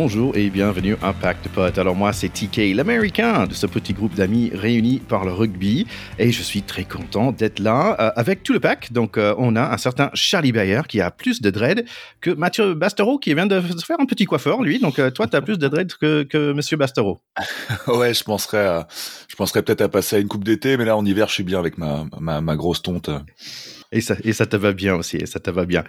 Bonjour et bienvenue à Pack de Potes. Alors moi c'est TK, l'américain de ce petit groupe d'amis réunis par le rugby et je suis très content d'être là euh, avec tout le pack. Donc euh, on a un certain Charlie Bayer qui a plus de dread que Mathieu Bastero qui vient de se faire un petit coiffeur lui. Donc euh, toi tu as plus de dread que, Monsieur Bastero. ouais je penserais je penserais peut-être à passer à une coupe d'été mais là en hiver je suis bien avec ma, ma grosse tonte. Et ça, et ça te va bien aussi, et ça te va bien.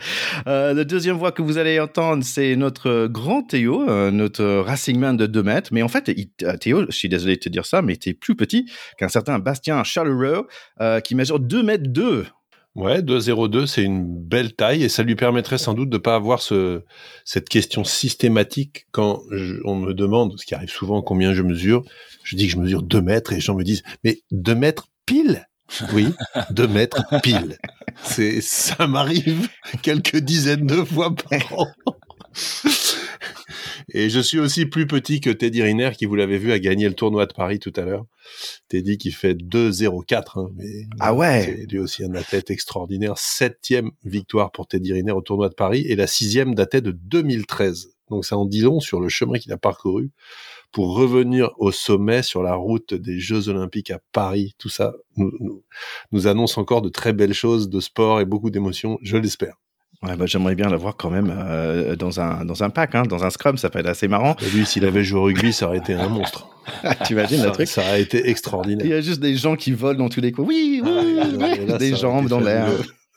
Euh, la deuxième voix que vous allez entendre, c'est notre grand Théo, euh, notre Racing Man de 2 mètres. Mais en fait, euh, Théo, je suis désolé de te dire ça, mais tu es plus petit qu'un certain Bastien Charleroi, qui mesure 2 mètres 2. Ouais, 2,02, c'est une belle taille et ça lui permettrait sans doute de pas avoir ce, cette question systématique quand on me demande, ce qui arrive souvent, combien je mesure. Je dis que je mesure 2 mètres et les gens me disent, mais 2 mètres pile oui, 2 mètres pile. C'est, ça m'arrive quelques dizaines de fois par an. Et je suis aussi plus petit que Teddy Riner, qui vous l'avez vu a gagné le tournoi de Paris tout à l'heure. Teddy qui fait 2-0-4. Hein, mais ah ouais. C'est lui aussi un athlète extraordinaire. Septième victoire pour Teddy Riner au tournoi de Paris et la sixième datait de 2013. Donc ça en dit long sur le chemin qu'il a parcouru pour revenir au sommet sur la route des Jeux Olympiques à Paris. Tout ça nous, nous, nous annonce encore de très belles choses de sport et beaucoup d'émotions, je l'espère. Ouais, bah, j'aimerais bien l'avoir quand même euh, dans un dans un pack, hein, dans un scrum, ça peut être assez marrant. Et lui, s'il avait joué au rugby, ça aurait été un monstre. tu imagines le truc Ça aurait été extraordinaire. Il y a juste des gens qui volent dans tous les coins. Oui, oui, ah, là, des jambes dans l'air.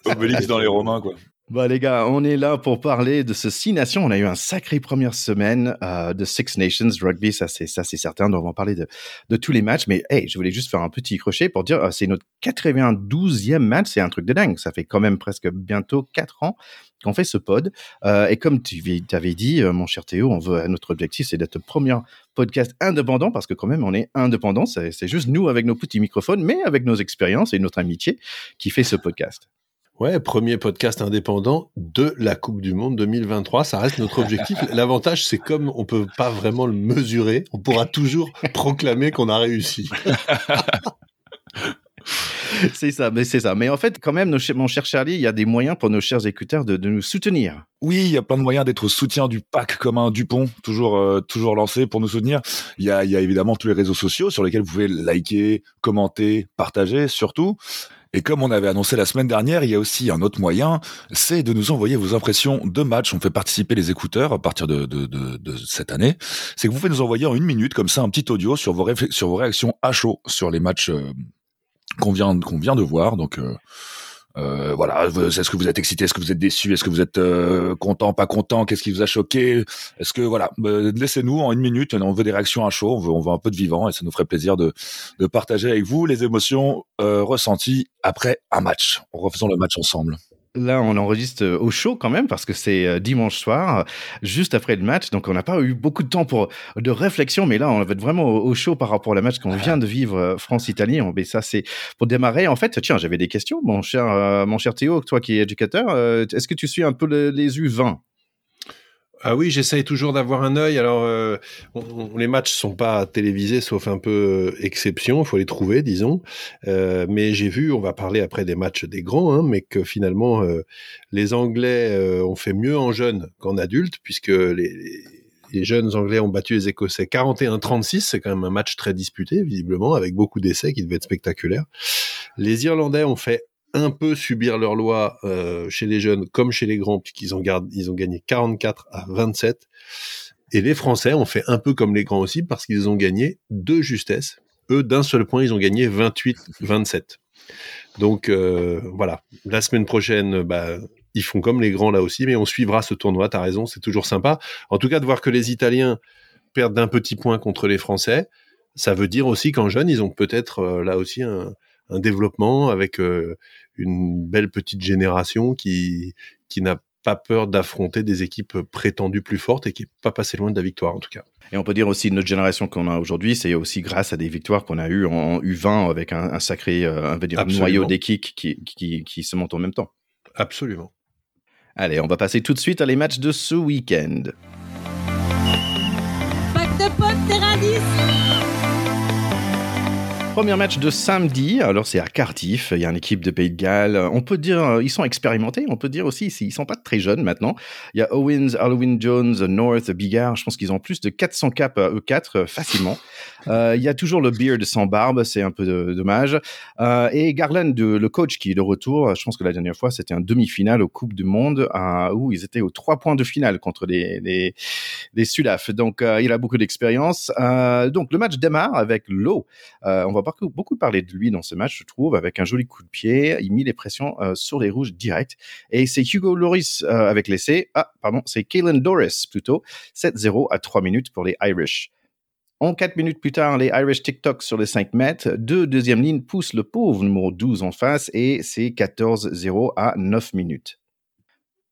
Obélix dans les Romains, quoi. Bah les gars, on est là pour parler de ce Six Nations. On a eu un sacré première semaine euh, de Six Nations Rugby, ça c'est ça c'est certain. on va parler de, tous les matchs. Mais hey, je voulais juste faire un petit crochet pour dire, euh, c'est notre 92e match. C'est un truc de dingue. Ça fait quand même presque bientôt quatre ans qu'on fait ce pod. Euh, et comme tu avais dit, euh, mon cher Théo, on veut notre objectif, c'est d'être le premier podcast indépendant parce que quand même on est indépendant. C'est juste nous avec nos petits microphones, mais avec nos expériences et notre amitié qui fait ce podcast. Ouais, premier podcast indépendant de la Coupe du Monde 2023. Ça reste notre objectif. L'avantage, c'est comme on peut pas vraiment le mesurer, on pourra toujours proclamer qu'on a réussi. c'est ça, mais c'est ça. Mais en fait, quand même, nos, mon cher Charlie, il y a des moyens pour nos chers écouteurs de, de nous soutenir. Oui, il y a plein de moyens d'être au soutien du pack commun Dupont, toujours euh, toujours lancé pour nous soutenir. Il y a, il y a évidemment tous les réseaux sociaux sur lesquels vous pouvez liker, commenter, partager, surtout. Et comme on avait annoncé la semaine dernière, il y a aussi un autre moyen, c'est de nous envoyer vos impressions de match. On fait participer les écouteurs à partir de, de, de, de cette année. C'est que vous pouvez nous envoyer en une minute, comme ça, un petit audio sur vos, sur réactions à chaud sur les matchs euh, qu'on vient, qu'on vient de voir. Donc, euh, euh, voilà, est-ce que vous êtes excité, est-ce que vous êtes déçu, est-ce que vous êtes euh, content, pas content, qu'est-ce qui vous a choqué, est-ce que voilà, euh, laissez-nous en une minute, on veut des réactions à chaud, on veut, on veut un peu de vivant et ça nous ferait plaisir de, de partager avec vous les émotions euh, ressenties après un match. Refaisons le match ensemble. Là, on enregistre au chaud quand même parce que c'est dimanche soir, juste après le match. Donc, on n'a pas eu beaucoup de temps pour de réflexion, mais là, on va être vraiment au chaud par rapport au match qu'on vient de vivre France-Italie. Mais ça, c'est pour démarrer. En fait, tiens, j'avais des questions, mon cher, euh, mon cher Théo, toi qui es éducateur. Euh, Est-ce que tu suis un peu le, les U20 ah oui, j'essaye toujours d'avoir un œil. Alors, euh, les matchs sont pas télévisés, sauf un peu euh, exception. Il faut les trouver, disons. Euh, mais j'ai vu, on va parler après des matchs des grands, hein, mais que finalement, les Anglais ont fait mieux en jeunes qu'en adultes, puisque les, les jeunes Anglais ont battu les Écossais 41-36. C'est quand même un match très disputé, visiblement, avec beaucoup d'essais qui devaient être spectaculaires. Les Irlandais ont fait un peu subir leur loi euh, chez les jeunes comme chez les grands, puisqu'ils ont, ont gagné 44 à 27. Et les Français ont fait un peu comme les grands aussi, parce qu'ils ont gagné de justesse. Eux, d'un seul point, ils ont gagné 28-27. Donc euh, voilà, la semaine prochaine, bah, ils font comme les grands là aussi, mais on suivra ce tournoi, t'as raison, c'est toujours sympa. En tout cas, de voir que les Italiens perdent d'un petit point contre les Français, ça veut dire aussi qu'en jeunes, ils ont peut-être euh, là aussi un, développement avec une belle petite génération qui, qui n'a pas peur d'affronter des équipes prétendues plus fortes et qui n'est pas passé loin de la victoire en tout cas. Et on peut dire aussi notre génération qu'on a aujourd'hui, c'est aussi grâce à des victoires qu'on a eues en U20 avec un, un sacré euh, un, noyau d'équipe qui, qui, qui se monte en même temps. Absolument. Allez, on va passer tout de suite à les matchs de ce week-end. Premier match de samedi, alors c'est à Cardiff, il y a une équipe de Pays de Galles, on peut dire, euh, ils sont expérimentés, on peut dire aussi, ils sont pas très jeunes maintenant. Il y a Owens, Halloween Jones, North, Bigard, je pense qu'ils ont plus de 400 caps eux 4 euh, facilement. Euh, il y a toujours le Beard sans barbe, c'est un peu dommage. Euh, et Garland, le coach qui est de retour, je pense que la dernière fois c'était un demi-finale au Coupe du Monde où ils étaient aux trois points de finale contre les, les, les Sudaf. Donc il a beaucoup d'expérience. donc le match démarre avec on va beaucoup, parler de lui dans ce match, je trouve, avec un joli coup de pied. Il mit les pressions euh, sur les rouges direct. Et c'est Hugo Loris euh, avec l'essai. Ah, pardon, c'est Kalen Doris plutôt. 7-0 à 3 minutes pour les Irish. En 4 minutes plus tard, les Irish TikTok sur les 5 mètres. Deux deuxième ligne poussent le pauvre numéro 12 en face et c'est 14-0 à 9 minutes.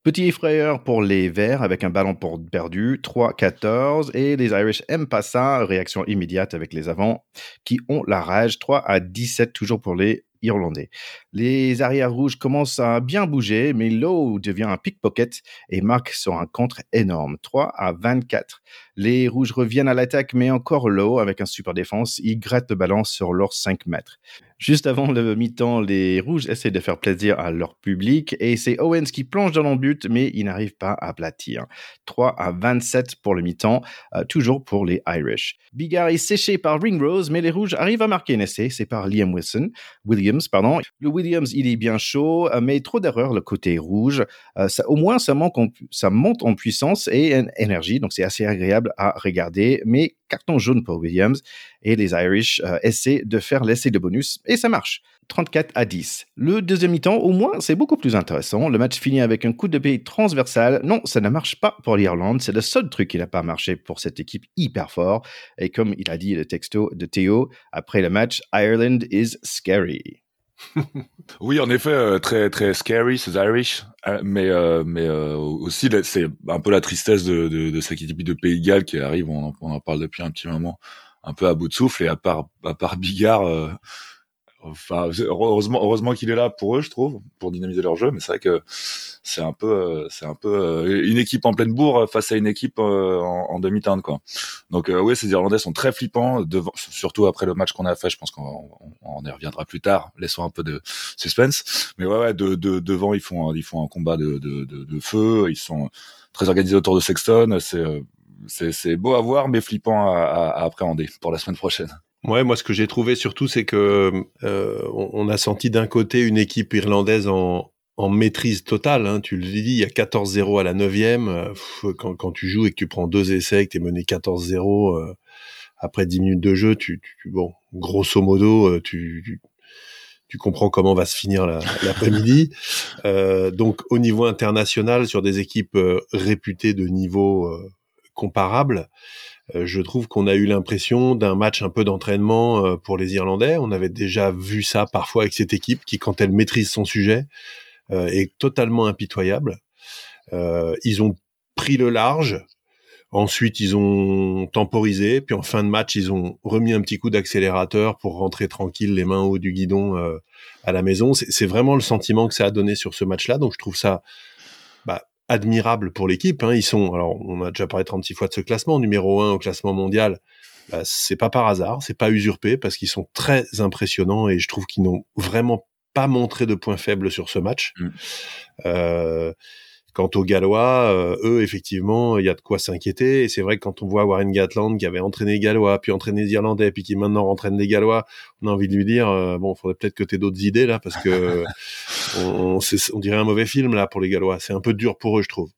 Petit effrayeur pour les Verts avec un ballon pour perdu, 3-14. Et les Irish aiment pas ça. Réaction immédiate avec les avants qui ont la rage. 3 à 17 toujours pour les Irlandais. Les arrières rouges commencent à bien bouger, mais Lowe devient un pickpocket et marque sur un contre énorme. 3 à 24. Les rouges reviennent à l'attaque, mais encore Lowe avec un super défense. Il gratte le ballon sur leurs 5 mètres. Juste avant le mi-temps, les Rouges essaient de faire plaisir à leur public et c'est Owens qui plonge dans le but, mais il n'arrive pas à aplatir. 3 à 27 pour le mi-temps, euh, toujours pour les Irish. Bigard est séché par Ringrose, mais les Rouges arrivent à marquer un essai, c'est par Liam Wilson. Williams, pardon. Le Williams, il est bien chaud, euh, mais trop d'erreurs le côté rouge. Euh, au moins, ça monte en puissance et en énergie, donc c'est assez agréable à regarder, mais carton jaune pour Williams et les Irish euh, essaient de faire l'essai de bonus et ça marche. 34 à 10. Le deuxième mi-temps, au moins, c'est beaucoup plus intéressant. Le match finit avec un coup de pied transversal. Non, ça ne marche pas pour l'Irlande. C'est le seul truc qui n'a pas marché pour cette équipe hyper fort. Et comme il a dit le texto de Théo après le match, Ireland is scary. oui, en effet, euh, très très scary, ces Irish, euh, mais mais aussi c'est un peu la tristesse de, de, cette équipe de Pays de Galles qui arrive. On, on, en parle depuis un petit moment un peu à bout de souffle et à part à part Bigard euh, enfin heureusement heureusement qu'il est là pour eux je trouve pour dynamiser leur jeu mais c'est vrai que c'est un peu euh, c'est un peu euh, une équipe en pleine bourre face à une équipe en, en demi-teinte quoi. Donc oui ces Irlandais sont très flippants devant surtout après le match qu'on a fait je pense qu'on on, y reviendra plus tard laissons un peu de suspense. Mais ouais, ouais de, de, devant ils font ils font un combat de, de, de, de feu ils sont très organisés autour de Sexton c'est c'est beau à voir, mais flippant à, appréhender pour la semaine prochaine. Ouais, moi ce que j'ai trouvé surtout, c'est que euh, on, a senti d'un côté une équipe irlandaise en, maîtrise totale. Hein. Tu le dis, il y a 14-0 à la 9e. Euh, quand, tu joues et que tu prends deux essais, que tu es mené 14-0 euh, après 10 minutes de jeu, tu, bon, grosso modo, tu, tu, comprends comment va se finir l'après-midi. donc au niveau international, sur des équipes réputées de niveau comparable. Euh, je trouve qu'on a eu l'impression d'un match un peu d'entraînement euh, pour les Irlandais. On avait déjà vu ça parfois avec cette équipe qui, quand elle maîtrise son sujet, euh, est totalement impitoyable. ils ont pris le large. Ensuite, ils ont temporisé. Puis en fin de match, ils ont remis un petit coup d'accélérateur pour rentrer tranquille, les mains au haut du guidon à la maison. C'est vraiment le sentiment que ça a donné sur ce match-là. Donc je trouve ça admirable pour l'équipe. Hein. Ils sont, alors on a déjà parlé 36 fois de ce classement, numéro 1 au classement mondial. Bah, c'est pas par hasard, c'est pas usurpé parce qu'ils sont très impressionnants et je trouve qu'ils n'ont vraiment pas montré de points faibles sur ce match. Mmh. Euh, Quant aux Gallois, euh, eux, effectivement, il y a de quoi s'inquiéter. Et c'est vrai que quand on voit Warren Gatland qui avait entraîné les Gallois, puis entraîné les Irlandais, puis qui maintenant entraîne les Gallois, on a envie de lui dire, euh, bon, faudrait peut-être que tu aies d'autres idées là, parce que on, dirait un mauvais film là pour les Gallois. C'est un peu dur pour eux, je trouve.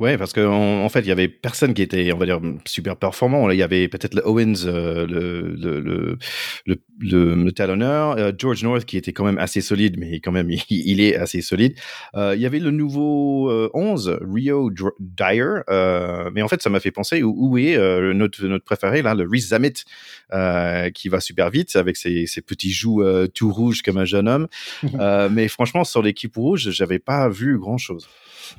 Ouais, parce qu'en en, fait, il y avait personne qui était, on va dire, super performant. Il y avait peut-être le Owens, euh, le, le, le, le, talonneur, euh, George North qui était quand même assez solide, mais quand même, il, est assez solide. Euh, il y avait le nouveau 11, Rio Dyer, mais en fait, ça m'a fait penser où, est notre, notre préféré, là, le Rhys Zamet, qui va super vite avec ses, ses petits joues tout rouges comme un jeune homme. mais franchement, sur l'équipe rouge, j'avais pas vu grand-chose.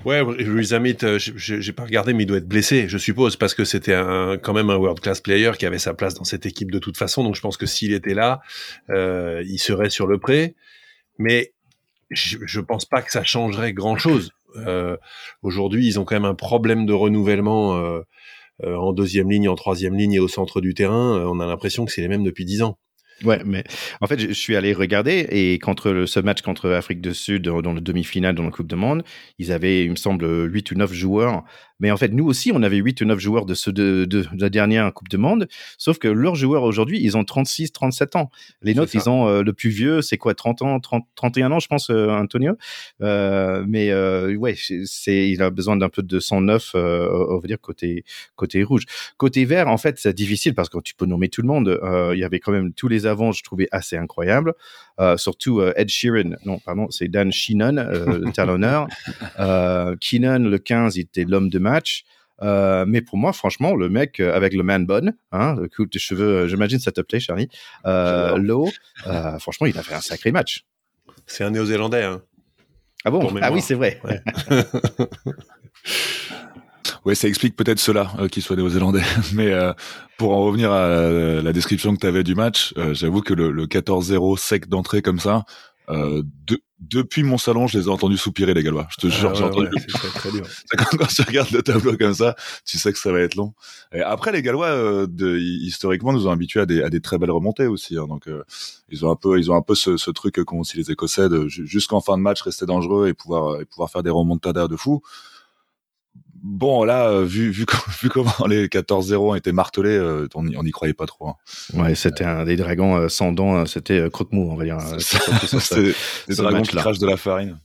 Ouais, Louis Amit, euh, j'ai pas regardé, mais il doit être blessé, je suppose, parce que c'était quand même un world class player qui avait sa place dans cette équipe de toute façon. Donc je pense que s'il était là, euh, il serait sur le pré. Mais je, je pense pas que ça changerait grand chose. Euh, Aujourd'hui, ils ont quand même un problème de renouvellement euh, en deuxième ligne, en troisième ligne et au centre du terrain. on a l'impression que c'est les mêmes depuis dix ans. Ouais, mais en fait, je suis allé regarder et contre ce match contre l'Afrique du Sud dans le demi-finale dans la Coupe du Monde, ils avaient, il me semble, 8 ou 9 joueurs mais en fait, nous aussi, on avait 8 ou 9 joueurs de, ceux de, de, la dernière Coupe de Monde. Sauf que leurs joueurs aujourd'hui, ils ont 36, 37 ans. Les nôtres, ils ont euh, le plus vieux, c'est quoi, 30 ans, 30, 31 ans, je pense, euh, Antonio. Euh, mais ouais, c'est, il a besoin d'un peu de 109, on va dire, côté, côté rouge. Côté vert, en fait, c'est difficile parce que tu peux nommer tout le monde. il y avait quand même tous les avants, je trouvais assez incroyables. surtout Ed Sheeran, non, pardon, c'est Dan Sheenan, le talonneur. Keenan, le 15, il était l'homme de match. Euh, mais pour moi, franchement, le mec euh, avec le man bun, hein, le coup de cheveux, euh, j'imagine ça te plaît, Charlie, euh, low, euh, franchement, il a fait un sacré match. C'est un néo-zélandais. Hein, ah bon? Ah oui, c'est vrai. Ouais. ça explique peut-être cela qu'il soit néo-zélandais. Mais pour en revenir à la, description que tu avais du match, j'avoue que le, le 14-0 sec d'entrée comme ça, euh, de, depuis mon salon, je les ai entendus soupirer, les Gallois. Je te jure, j'ai entendu. quand, quand, tu regardes le tableau comme ça, tu sais que ça va être long. Et après, les Gallois, euh, de, historiquement, nous ont habitués à des, à des très belles remontées aussi. Hein, donc, euh, ils ont un peu, ils ont un peu ce, ce truc qu'ont aussi les Écossais de jusqu'en fin de match rester dangereux et pouvoir, et pouvoir faire des remontadas de fou bon, là, euh, vu, vu, vu comment les 14-0 ont été martelés, euh, on n'y croyait pas trop. Hein. Ouais, c'était un des dragons euh, sans dents, c'était croque-mou, on va dire. C'est des dragons qui crachent de la farine.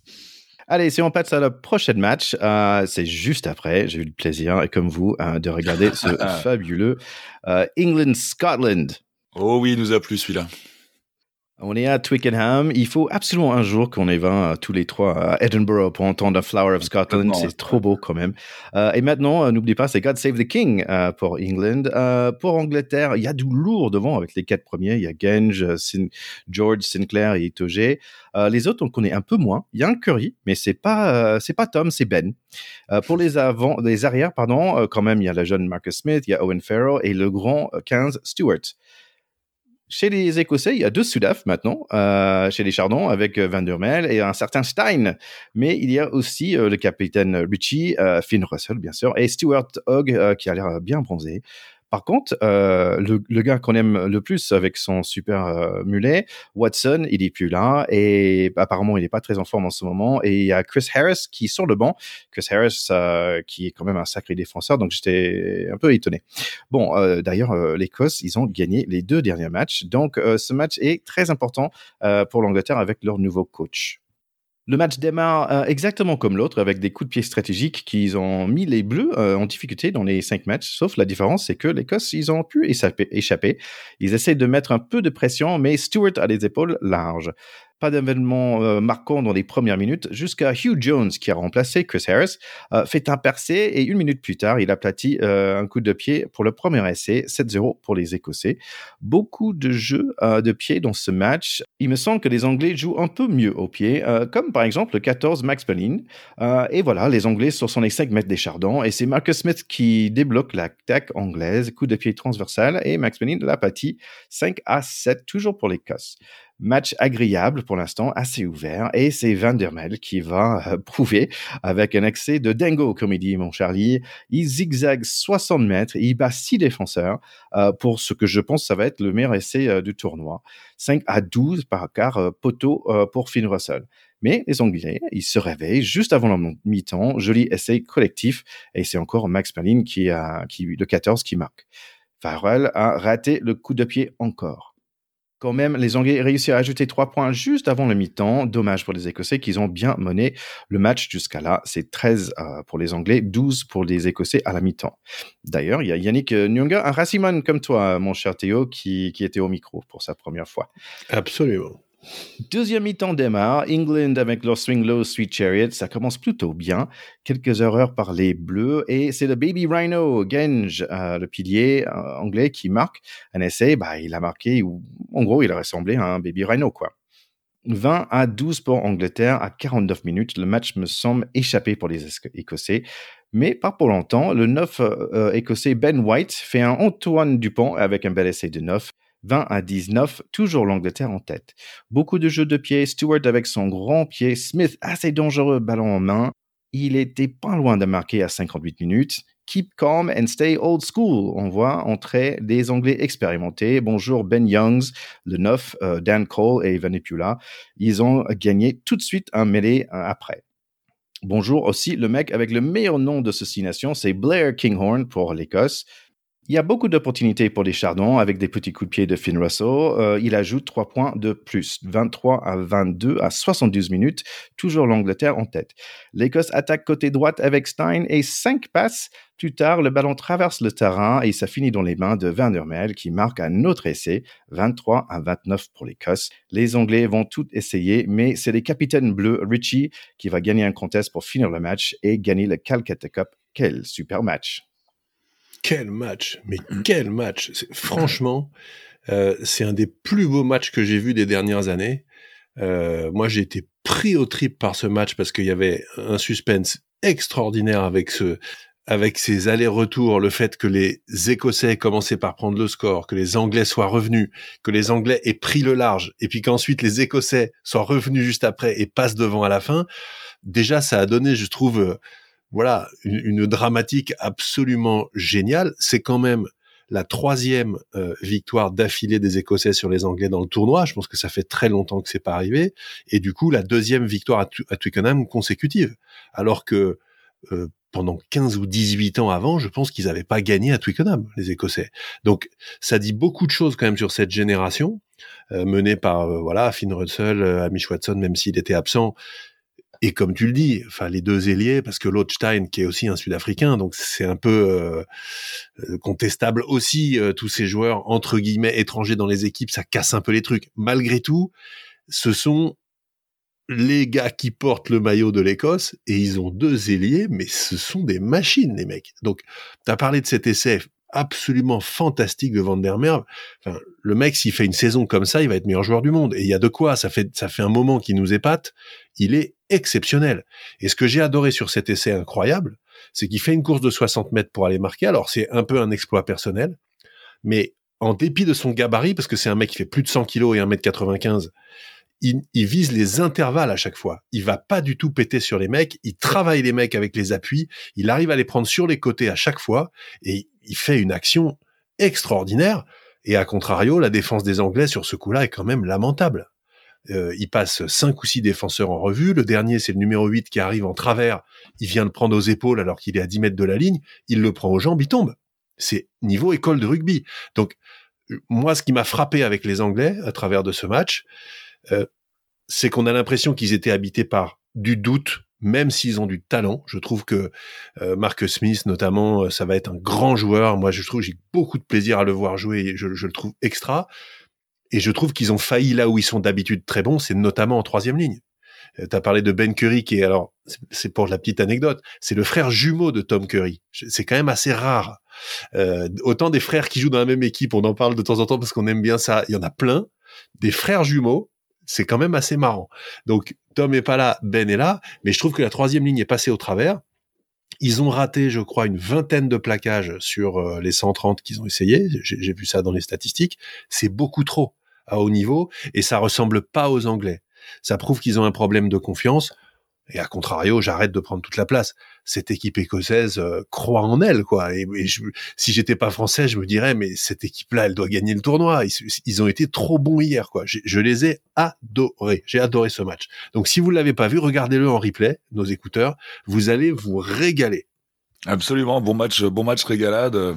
Allez, si on passe à la prochaine match, c'est juste après. J'ai eu le plaisir, et comme vous, de regarder ce fabuleux England-Scotland. Oh oui, il nous a plu celui-là. On est à Twickenham. Il faut absolument un jour qu'on ait va euh, tous les trois à Edinburgh pour entendre Flower of Scotland. C'est trop beau quand même. Euh, et maintenant, euh, n'oublie pas, c'est God Save the King pour England. pour Angleterre, il y a du lourd devant avec les quatre premiers. Il y a Genge, George, Sinclair et Itoge. les autres, on connaît un peu moins. Il y a un Curry, mais c'est pas c'est pas Tom, c'est Ben. pour les avant, les arrières, pardon, quand même, il y a le jeune Marcus Smith, il y a Owen Farrell et le grand 15 Stewart. Chez les Écossais, il y a deux Sudaf maintenant, euh, chez les Chardons, avec euh, Van der Mel et un certain Stein. Mais il y a aussi euh, le capitaine Richie, euh, Finn Russell, bien sûr, et Stuart Hogg, qui a l'air bien bronzé. Par contre, euh, le, gars qu'on aime le plus avec son super euh, mulet, Watson, il est plus là et apparemment il n'est pas très en forme en ce moment. Et il y a Chris Harris qui est sur le banc. Chris Harris euh, qui est quand même un sacré défenseur, donc j'étais un peu étonné. Bon, d'ailleurs l'Écosse, ils ont gagné les deux derniers matchs, donc ce match est très important pour l'Angleterre avec leur nouveau coach. Le match démarre euh, exactement comme l'autre, avec des coups de pied stratégiques qui ont mis les Bleus euh, en difficulté dans les cinq matchs. Sauf la différence, c'est que l'Écosse, ils ont pu échapper. Ils essaient de mettre un peu de pression, mais Stewart a les épaules larges. Pas d'événement euh, marquant dans les premières minutes, jusqu'à Hugh Jones, qui a remplacé Chris Harris, euh, fait un percé et une minute plus tard, il aplatit euh, un coup de pied pour le premier essai, 7-0 pour les Écossais. Beaucoup de jeux de pied dans ce match. Il me semble que les Anglais jouent un peu mieux au pied, comme par exemple le 14 Max Pellin. et voilà, les Anglais sur les 5 mètres des Chardons et c'est Marcus Smith qui débloque l'attaque anglaise, coup de pied transversal et Max Pellin l'aplatit 5 à 7, toujours pour l'Écosse. Match agréable pour l'instant, assez ouvert. Et c'est Van der Mel qui va euh, prouver avec un excès de dingo, comme il dit mon Charlie. Il zigzague 60 mètres, il bat 6 défenseurs euh, pour ce que je pense ça va être le meilleur essai euh, du tournoi. 5 à 12 par quart poteau pour Finn Russell. Mais les Anglais, ils se réveillent juste avant le mi-temps. Joli essai collectif. Et c'est encore Max Perlin qui a, le 14 qui marque. Farrell a raté le coup de pied encore. Même, les Anglais réussissent à ajouter trois points juste avant le mi-temps. Dommage pour les Écossais qu'ils ont bien mené le match jusqu'à là. C'est 13 euh, pour les Anglais, 12 pour les Écossais à la mi-temps. D'ailleurs, il y a Yannick Nyonga, un Raciman comme toi, mon cher Théo, qui était au micro pour sa première fois. Absolument. Deuxième mi-temps démarre. England avec leur swing low Sweet Chariot. Ça commence plutôt bien. Quelques erreurs par les Bleus. Et c'est le Baby Rhino, Genge, euh, le pilier euh, anglais, qui marque un essai. Bah, il a marqué, ou en gros, il a ressemblé à un Baby Rhino, quoi. 20 à 12 pour Angleterre à 49 minutes. Le match me semble échappé pour les Écossais. Mais pas pour longtemps. Le 9 euh, écossais Ben White fait un Antoine Dupont avec un bel essai de 9. 20 à 19, toujours l'Angleterre en tête. Beaucoup de jeux de pied, Stewart avec son grand pied, Smith assez dangereux, ballon en main. Il était pas loin de marquer à 58 minutes. Keep calm and stay old school. On voit entrer des Anglais expérimentés. Bonjour Ben Youngs, le 9, euh, Dan Cole et Vanipula. Ils ont gagné tout de suite un mêlée euh, après. Bonjour aussi le mec avec le meilleur nom de nation, c'est Blair Kinghorn pour l'Écosse. Il y a beaucoup d'opportunités pour les Chardons avec des petits coups de pied de Finn Russell. Euh, il ajoute 3 points de plus, 23 à 22 à 72 minutes, toujours l'Angleterre en tête. L'Écosse attaque côté droite avec Stein et 5 passes. Plus tard, le ballon traverse le terrain et ça finit dans les mains de Van der qui marque un autre essai, 23 à 29 pour l'Écosse. Les Anglais vont tout essayer, mais c'est les capitaines bleus Richie qui va gagner un contest pour finir le match et gagner le Calcutta Cup. Quel super match! Quel match, mais mm. quel match. Franchement, euh, c'est un des plus beaux matchs que j'ai vus des dernières années. Euh, moi, j'ai été pris au trip par ce match parce qu'il y avait un suspense extraordinaire avec ce, avec ces allers-retours, le fait que les Écossais commençaient par prendre le score, que les Anglais soient revenus, que les Anglais aient pris le large, et puis qu'ensuite les Écossais soient revenus juste après et passent devant à la fin. Déjà, ça a donné, je trouve, voilà, une, dramatique absolument géniale. C'est quand même la troisième euh, victoire d'affilée des Écossais sur les Anglais dans le tournoi. Je pense que ça fait très longtemps que c'est pas arrivé. Et du coup, la deuxième victoire à, Twickenham consécutive. Alors que euh, pendant 15 ou 18 ans avant, je pense qu'ils n'avaient pas gagné à Twickenham, les Écossais. Donc, ça dit beaucoup de choses quand même sur cette génération, euh, menée par voilà Finn Russell, Amish Watson, même s'il était absent. Et comme tu le dis, enfin les deux ailiers, parce que Stein, qui est aussi un Sud-Africain, donc c'est un peu euh, euh, contestable aussi. Euh, tous ces joueurs entre guillemets étrangers dans les équipes, ça casse un peu les trucs. Malgré tout, ce sont les gars qui portent le maillot de l'Écosse et ils ont deux ailiers, mais ce sont des machines les mecs. Donc tu as parlé de cet essai absolument fantastique de Van der Merwe. Le mec, s'il fait une saison comme ça, il va être meilleur joueur du monde. Et il y a de quoi. Ça fait, ça fait un moment qu'il nous épate. Il est exceptionnel. Et ce que j'ai adoré sur cet essai incroyable, c'est qu'il fait une course de 60 mètres pour aller marquer. Alors, c'est un peu un exploit personnel. Mais en dépit de son gabarit, parce que c'est un mec qui fait plus de 100 kilos et 1m95, il, il, vise les intervalles à chaque fois. Il va pas du tout péter sur les mecs. Il travaille les mecs avec les appuis. Il arrive à les prendre sur les côtés à chaque fois. Et il fait une action extraordinaire. Et à contrario, la défense des Anglais sur ce coup-là est quand même lamentable. Euh, il passe cinq ou six défenseurs en revue. Le dernier, c'est le numéro 8 qui arrive en travers. Il vient le prendre aux épaules alors qu'il est à 10 mètres de la ligne. Il le prend aux jambes, il tombe. C'est niveau école de rugby. Donc, moi, ce qui m'a frappé avec les Anglais à travers de ce match, euh, c'est qu'on a l'impression qu'ils étaient habités par du doute, même s'ils ont du talent. Je trouve que euh, Marcus Smith, notamment, euh, ça va être un grand joueur. Moi, je trouve j'ai beaucoup de plaisir à le voir jouer. je, le trouve extra. Et je trouve qu'ils ont failli là où ils sont d'habitude très bons, c'est notamment en troisième ligne. Euh, tu as parlé de Ben Curry, qui est alors, c'est pour la petite anecdote, c'est le frère jumeau de Tom Curry. C'est quand même assez rare. Euh, autant des frères qui jouent dans la même équipe, on en parle de temps en temps parce qu'on aime bien ça. Il y en a plein. Des frères jumeaux, c'est quand même assez marrant. Donc Tom est pas là, Ben est là, mais je trouve que la troisième ligne est passée au travers. Ils ont raté, je crois, une vingtaine de plaquages sur euh, les 130 qu'ils ont essayé. J'ai vu ça dans les statistiques. C'est beaucoup trop à haut niveau et ça ressemble pas aux Anglais. Ça prouve qu'ils ont un problème de confiance. Et à contrario, j'arrête de prendre toute la place. Cette équipe écossaise euh, croit en elle, quoi. Et, si j'étais pas français, je me dirais, mais cette équipe-là, elle doit gagner le tournoi. Ils, ont été trop bons hier, quoi. Je, les ai adorés. J'ai adoré ce match. Donc, si vous l'avez pas vu, regardez-le en replay, nos écouteurs. Vous allez vous régaler. Absolument, bon match, bon match régalade.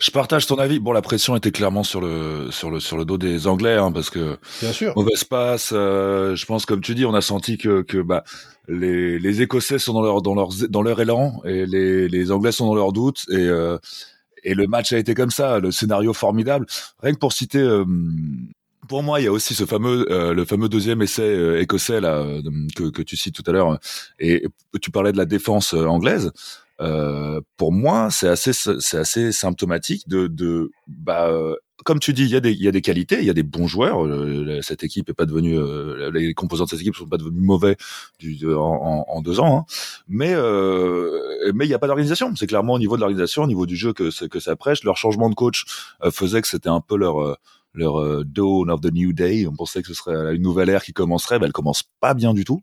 Je partage ton avis. Bon, la pression était clairement sur le sur le sur le dos des Anglais, hein, parce que bien sûr mauvaise passe. Euh, je pense, comme tu dis, on a senti que que bah les les Écossais sont dans leur dans leur dans leur élan et les les Anglais sont dans leur doute et euh, et le match a été comme ça. Le scénario formidable. Rien que pour citer. Euh, pour moi, il y a aussi ce fameux, le fameux deuxième essai écossais là que, que tu cites tout à l'heure, et tu parlais de la défense anglaise. Euh, pour moi, c'est assez, c'est assez symptomatique de, de bah, euh, comme tu dis, il y a des, y a des qualités, il y a des bons joueurs. Euh, cette équipe est pas devenue, les composants de cette équipe sont pas devenus mauvais du, en, en, deux ans, hein. mais mais il y a pas d'organisation. C'est clairement au niveau de l'organisation, au niveau du jeu que que ça prêche. Leur changement de coach faisait que c'était un peu leur leur dawn of the new day. On pensait que ce serait une nouvelle ère qui commencerait, ben elle commence pas bien du tout.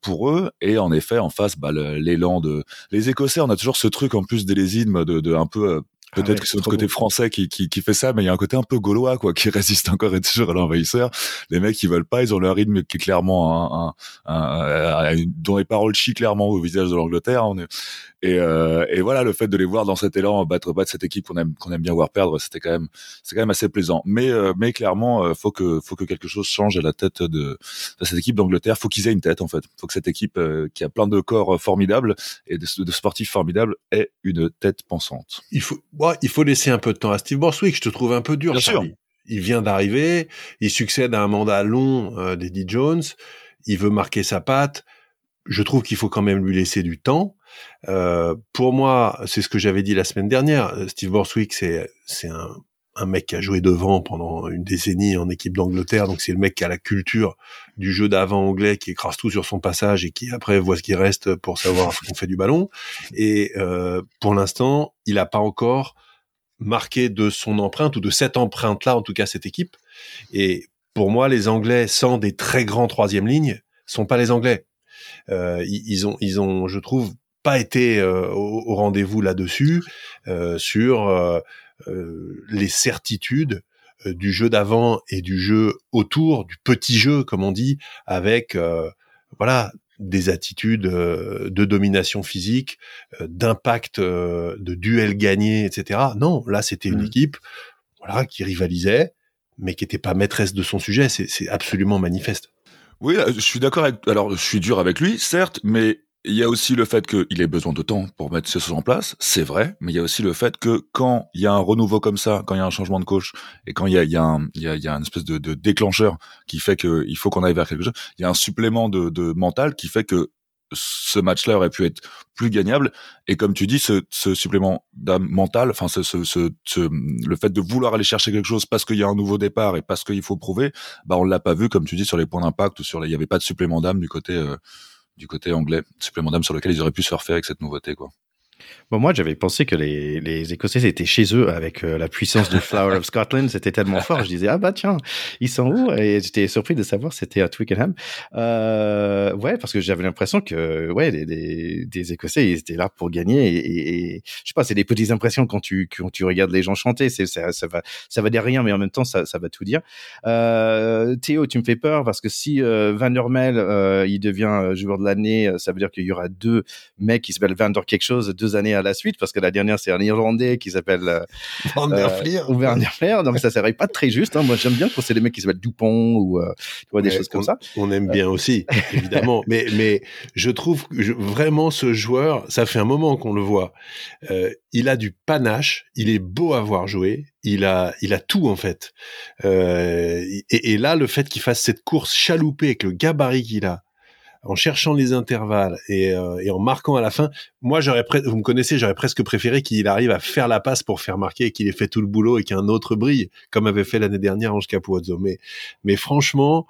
Pour eux. Et en effet, en face, bah, l'élan de les Écossais, on a toujours ce truc en plus d'élésisme de, de un peu ah Peut-être que c'est notre côté français qui, qui, qui, fait ça, mais il y a un côté un peu gaulois, quoi, qui résiste encore et toujours à l'envahisseur. Les mecs, ils veulent pas, ils ont leur rythme qui est clairement un, un, un, dont les paroles chient clairement au visage de l'Angleterre. On est, et, euh, et, voilà, le fait de les voir dans cet élan, battre, battre cette équipe qu'on aime, qu'on aime bien voir perdre, c'était quand même, c'est quand même assez plaisant. Mais, euh, mais clairement, euh, faut que, faut que quelque chose change à la tête de, de cette équipe d'Angleterre. Faut qu'ils aient une tête, en fait. Faut que cette équipe, euh, qui a plein de corps formidables et de, de, sportifs formidables, ait une tête pensante. Il faut, ouais, il faut laisser un peu de temps à Steve Borswick. Je te trouve un peu dur, bien sûr. Il vient d'arriver, il succède à un mandat long euh, d'Eddie Jones. Il veut marquer sa patte. Je trouve qu'il faut quand même lui laisser du temps. Euh, pour moi, c'est ce que j'avais dit la semaine dernière. Steve Borswick, c'est c'est un, un mec qui a joué devant pendant une décennie en équipe d'Angleterre, donc c'est le mec qui a la culture du jeu d'avant anglais, qui écrase tout sur son passage et qui après voit ce qui reste pour savoir ce qu'on fait du ballon. Et euh, pour l'instant, il n'a pas encore marqué de son empreinte ou de cette empreinte-là, en tout cas cette équipe. Et pour moi, les Anglais sans des très grands troisième lignes sont pas les Anglais. Euh, ils ont, ils ont, je trouve, pas été euh, au, rendez-vous là-dessus euh, sur euh, les certitudes du jeu d'avant et du jeu autour, du petit jeu comme on dit, avec voilà des attitudes de domination physique, d'impact, de duel gagné, etc. Non, là c'était une mmh. équipe voilà qui rivalisait, mais qui n'était pas maîtresse de son sujet. C'est absolument manifeste. Oui, je suis d'accord avec. Alors, je suis dur avec lui, certes, mais il y a aussi le fait qu'il ait besoin de temps pour mettre ses choses en place, c'est vrai, mais il y a aussi le fait que quand il y a un renouveau comme ça, quand il y a un changement de coach, et quand il y a, y a, y a, y a une espèce de, de déclencheur qui fait qu'il faut qu'on aille vers quelque chose, il y a un supplément de, de mental qui fait que ce match-là aurait pu être plus gagnable. Et comme tu dis, ce, ce supplément mental, enfin, ce, ce, ce, le fait de vouloir aller chercher quelque chose parce qu'il y a un nouveau départ et parce qu'il faut prouver, bah, on l'a pas vu, comme tu dis, sur les points d'impact sur il y avait pas de supplément d'âme du côté, euh, du côté anglais, supplément d'âme sur lequel ils auraient pu se refaire avec cette nouveauté, quoi. Bon, moi, j'avais pensé que les, les Écossais étaient chez eux avec euh, la puissance du Flower of Scotland. C'était tellement fort. Je disais, ah bah tiens, ils sont où? Et j'étais surpris de savoir c'était à Twickenham. Euh, ouais, parce que j'avais l'impression que ouais, des, des, Écossais, ils étaient là pour gagner. Et, et, je sais pas, c'est des petites impressions quand tu, quand tu regardes les gens chanter. Ça, ça, va, ça va dire rien, mais en même temps, ça, ça va tout dire. Euh, Théo, tu me fais peur parce que si euh, Van der Mel, il devient joueur de l'année, ça veut dire qu'il y aura deux mecs qui s'appellent Van der quelque chose, deux années à la suite, parce que la dernière, c'est un Irlandais qui s'appelle euh, Van der Fleer. Ou donc ça serait pas très juste. Hein. Moi, j'aime bien quand c'est des mecs qui s'appellent Dupont ou euh, tu vois, des choses comme ça. On aime bien aussi, évidemment. mais, mais je trouve que vraiment ce joueur, ça fait un moment qu'on le voit. Euh, il a du panache, il est beau à voir jouer, il a, il a tout en fait. Euh, et, et, là, le fait qu'il fasse cette course chaloupée avec le gabarit qu'il a, en cherchant les intervalles et, euh, et en marquant à la fin. Moi, j'aurais, vous me connaissez, j'aurais presque préféré qu'il arrive à faire la passe pour faire marquer et qu'il ait fait tout le boulot et qu'un autre brille, comme avait fait l'année dernière Ange Capuozzo. Mais, mais franchement,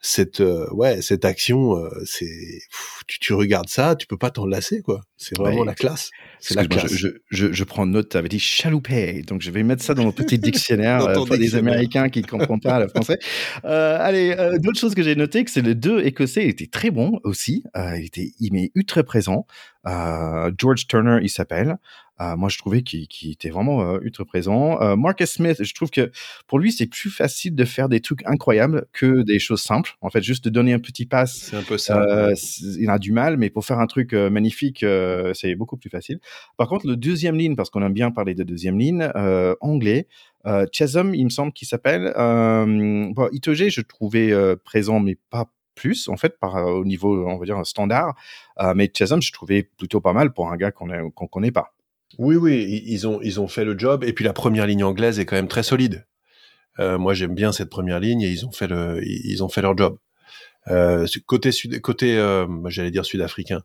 cette euh, ouais cette action euh, c'est tu, tu, regardes ça tu peux pas t'en lasser quoi. C'est vraiment la classe. C'est la classe. je, je, je, prends note tu avais dit chaloupé. Donc je vais mettre ça dans mon petit dictionnaire euh, pour les américains qui ne comprennent pas le français. Euh, allez d'autres choses que j'ai noté que c'est les deux écossais étaient très bons aussi il était il m'est ultra présent George Turner il s'appelle. euh, moi, je trouvais qu'il était vraiment euh, ultra présent. Euh, Marcus Smith, je trouve que pour lui, c'est plus facile de faire des trucs incroyables que des choses simples. En fait, juste de donner un petit pass, c'est un peu ça. il a du mal, mais pour faire un truc magnifique, c'est beaucoup plus facile. Par contre, le deuxième ligne, parce qu'on aime bien parler de deuxième ligne, anglais. Euh, Chasm, il me semble qu'il s'appelle. Euh, bon, Itoge, je trouvais présent, mais pas plus en fait par au niveau on va dire standard mais Chasm je trouvais plutôt pas mal pour un gars qu'on qu'on connaît pas oui, oui, ils ont, ils ont fait le job. Et puis la première ligne anglaise est quand même très solide. Euh, moi, j'aime bien cette première ligne et ils ont fait le, ils ont fait leur job. Euh, côté sud, côté, euh, j'allais dire sud-africain.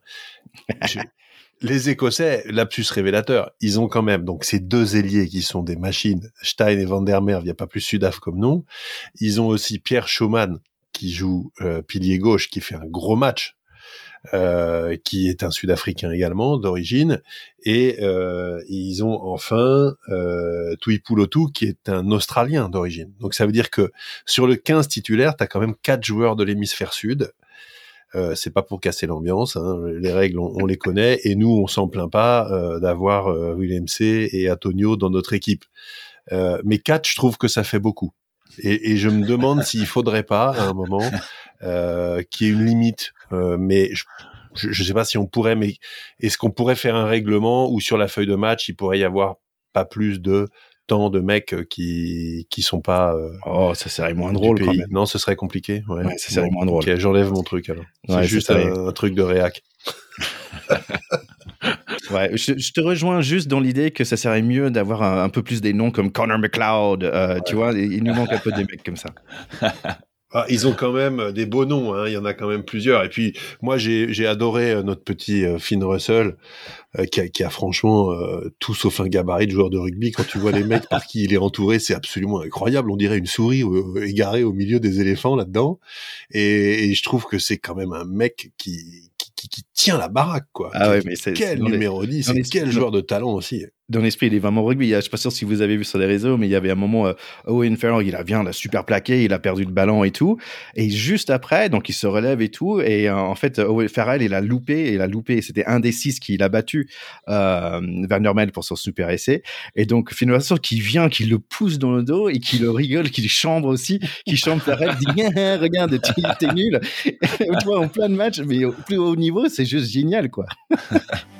les Écossais, lapsus révélateur, ils ont quand même donc ces deux ailiers qui sont des machines, Stein et Van der Merwe, il n'y a pas plus sudaf comme nous. Ils ont aussi Pierre Schumann qui joue euh, pilier gauche, qui fait un gros match euh, qui est un Sud-Africain également d'origine, et euh, ils ont enfin euh, Tuipulotu qui est un Australien d'origine. Donc ça veut dire que sur le 15 titulaire, tu as quand même quatre joueurs de l'hémisphère sud. Euh, c'est pas pour casser l'ambiance. Hein. Les règles, on, les connaît et nous, on s'en plaint pas euh, d'avoir euh, William C et Antonio dans notre équipe. Euh, mais quatre, je trouve que ça fait beaucoup. Et, et je me demande s'il faudrait pas à un moment euh, qu'il y ait une limite. Mais je, je, sais pas si on pourrait, mais est-ce qu'on pourrait faire un règlement où sur la feuille de match, il pourrait y avoir pas plus de tant de mecs euh, qui qui sont pas. Euh, oh, ça serait moins drôle quand même. Non, ce serait compliqué. Ouais, ça serait moins drôle. Ok, j'enlève mon truc alors. C'est juste un, truc de réac. ouais, je, te rejoins juste dans l'idée que ça serait mieux d'avoir un, peu plus des noms comme Connor McLeod. Euh, tu vois, il nous manque un peu des mecs comme ça. Ah, ils ont quand même des beaux noms, hein. il y en a quand même plusieurs. Et puis moi j'ai adoré euh, notre petit euh, Finn Russell euh, qui, a, qui, a, franchement tout sauf un gabarit de joueur de rugby. Quand tu vois les mecs par qui il est entouré, c'est absolument incroyable. On dirait une souris égarée au milieu des éléphants là-dedans. Et, et, je trouve que c'est quand même un mec qui, qui, qui, tient la baraque quoi. Ah ouais, mais c'est quel numéro 10, c'est quel joueur de talent aussi dans l'esprit, il est vraiment rugby. Je suis pas sûr si vous avez vu sur les réseaux, mais il y avait un moment, euh, Owen Farrell, il a bien, la super plaqué, il a perdu le ballon et tout. Et juste après, donc il se relève et tout. Et euh, en fait, Owen Farrell, il a loupé, il a loupé. C'était un des six qui l'a battu, euh, Van Mel pour son super essai. Et donc, finalement, qui vient, qui le pousse dans le dos et qui le rigole, qui le chambre aussi, qui chambre Farrell, dit, regarde, t'es nul. tu vois, en plein de matchs, mais au plus haut niveau, c'est juste génial, quoi.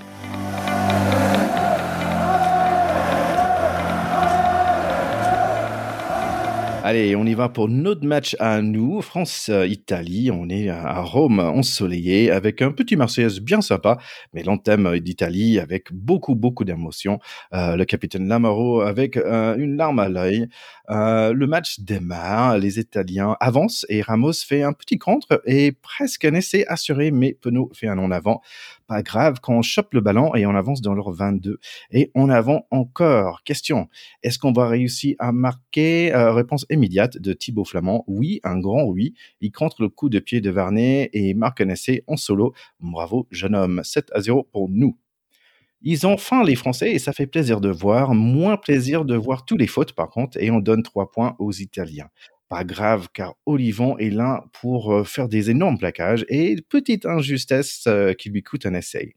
Allez, on y va pour notre match à nous, France-Italie. On est à Rome, ensoleillé, avec un petit Marseillaise bien sympa, mais l'anthème d'Italie avec beaucoup, beaucoup d'émotions. Euh, le capitaine Lamaro avec euh, une larme à l'œil. Euh, le match démarre, les Italiens avancent et Ramos fait un petit contre et presque un essai assuré, mais Penaud fait un en avant pas grave quand on chope le ballon et on avance dans leur 22. Et on avance encore. Question. Est-ce qu'on va réussir à marquer? Euh, réponse immédiate de Thibaut Flamand? Oui, un grand oui. Il contre le coup de pied de Varnet et marque un essai en solo. Bravo, jeune homme. 7 à 0 pour nous. Ils ont faim, les Français, et ça fait plaisir de voir. Moins plaisir de voir tous les fautes, par contre, et on donne trois points aux Italiens. Pas grave, car Olivon est là pour euh, faire des énormes plaquages et petite injustice euh, qui lui coûte un essai.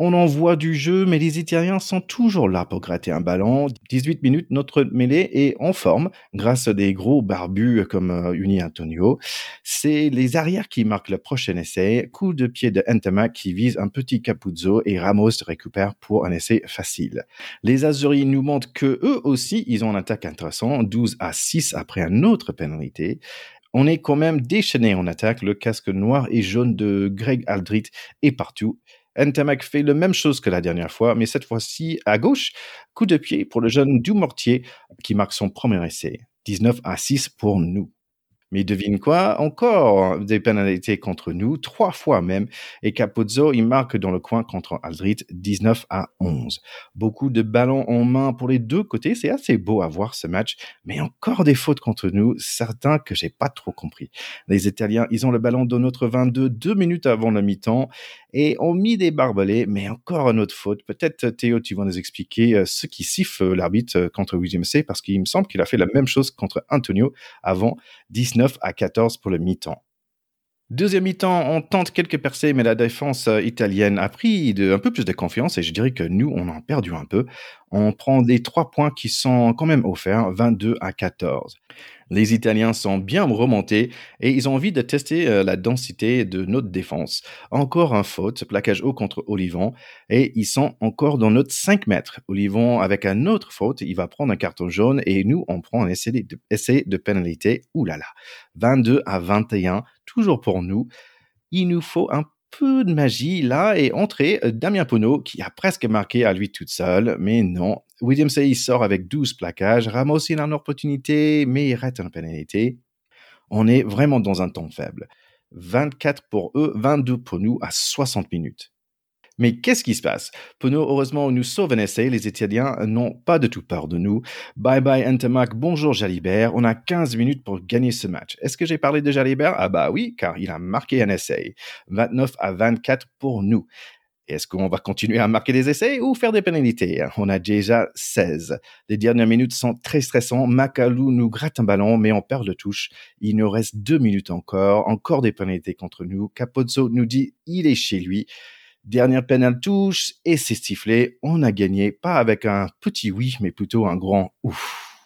On en voit du jeu, mais les Italiens sont toujours là pour gratter un ballon. 18 minutes, notre mêlée est en forme grâce à des gros barbus comme euh, Uni Antonio. C'est les arrières qui marquent le prochain essai. Coup de pied de Entama qui vise un petit Capuzzo et Ramos récupère pour un essai facile. Les Azuris nous montrent que eux aussi, ils ont un attaque intéressant, 12 à 6 après un autre pénalité on est quand même déchaîné en attaque. Le casque noir et jaune de Greg Aldrit est partout. Ntamak fait la même chose que la dernière fois, mais cette fois-ci à gauche. Coup de pied pour le jeune Dumortier qui marque son premier essai. 19 à 6 pour nous. Mais devine quoi Encore des pénalités contre nous, trois fois même. Et Capozzo, il marque dans le coin contre Aldrit, 19 à 11. Beaucoup de ballons en main pour les deux côtés. C'est assez beau à voir ce match. Mais encore des fautes contre nous, certains que j'ai pas trop compris. Les Italiens, ils ont le ballon dans notre 22 deux minutes avant le mi-temps et ont mis des barbelés, mais encore une autre faute. Peut-être Théo, tu vas nous expliquer euh, ce qui siffle l'arbitre euh, contre William C, parce qu'il me semble qu'il a fait la même chose contre Antonio avant 19 à 14 pour le mi-temps. Deuxième mi-temps, on tente quelques percées, mais la défense euh, italienne a pris un peu plus de confiance et je dirais que nous, on en a perdu un peu. On prend des trois points qui sont quand même offerts, 22 à 14. Les Italiens sont bien remontés et ils ont envie de tester euh, la densité de notre défense. Encore un faute, plaquage haut contre Olivon et ils sont encore dans notre 5 mètres. Olivon avec un autre faute, il va prendre un carton jaune et nous on prend un essai de, essai de pénalité. Ouh là là. 22 à 21, toujours pour nous. Il nous faut un peu de magie là et entrer euh, Damien Pono qui a presque marqué à lui toute seule, mais non. William Say sort avec 12 plaquages. Ramos il a une opportunité, mais il rate une pénalité. On est vraiment dans un temps faible. 24 pour eux, 22 pour nous à 60 minutes. Mais qu'est-ce qui se passe? Pono, heureusement, nous sauve un essai. Les Italiens n'ont pas de tout peur de nous. Bye bye Antemac, bonjour Jalibert. On a 15 minutes pour gagner ce match. Est-ce que j'ai parlé de Jalibert? Ah bah oui, car il a marqué un essai. 29 à 24 pour nous. Est-ce qu'on va continuer à marquer des essais ou faire des pénalités? On a déjà 16. Les dernières minutes sont très stressantes. Makalou nous gratte un ballon, mais on perd le touche. Il nous reste deux minutes encore. Encore des pénalités contre nous. Capozzo nous dit il est chez lui. Dernière pénale touche et c'est sifflé. On a gagné, pas avec un petit oui, mais plutôt un grand ouf.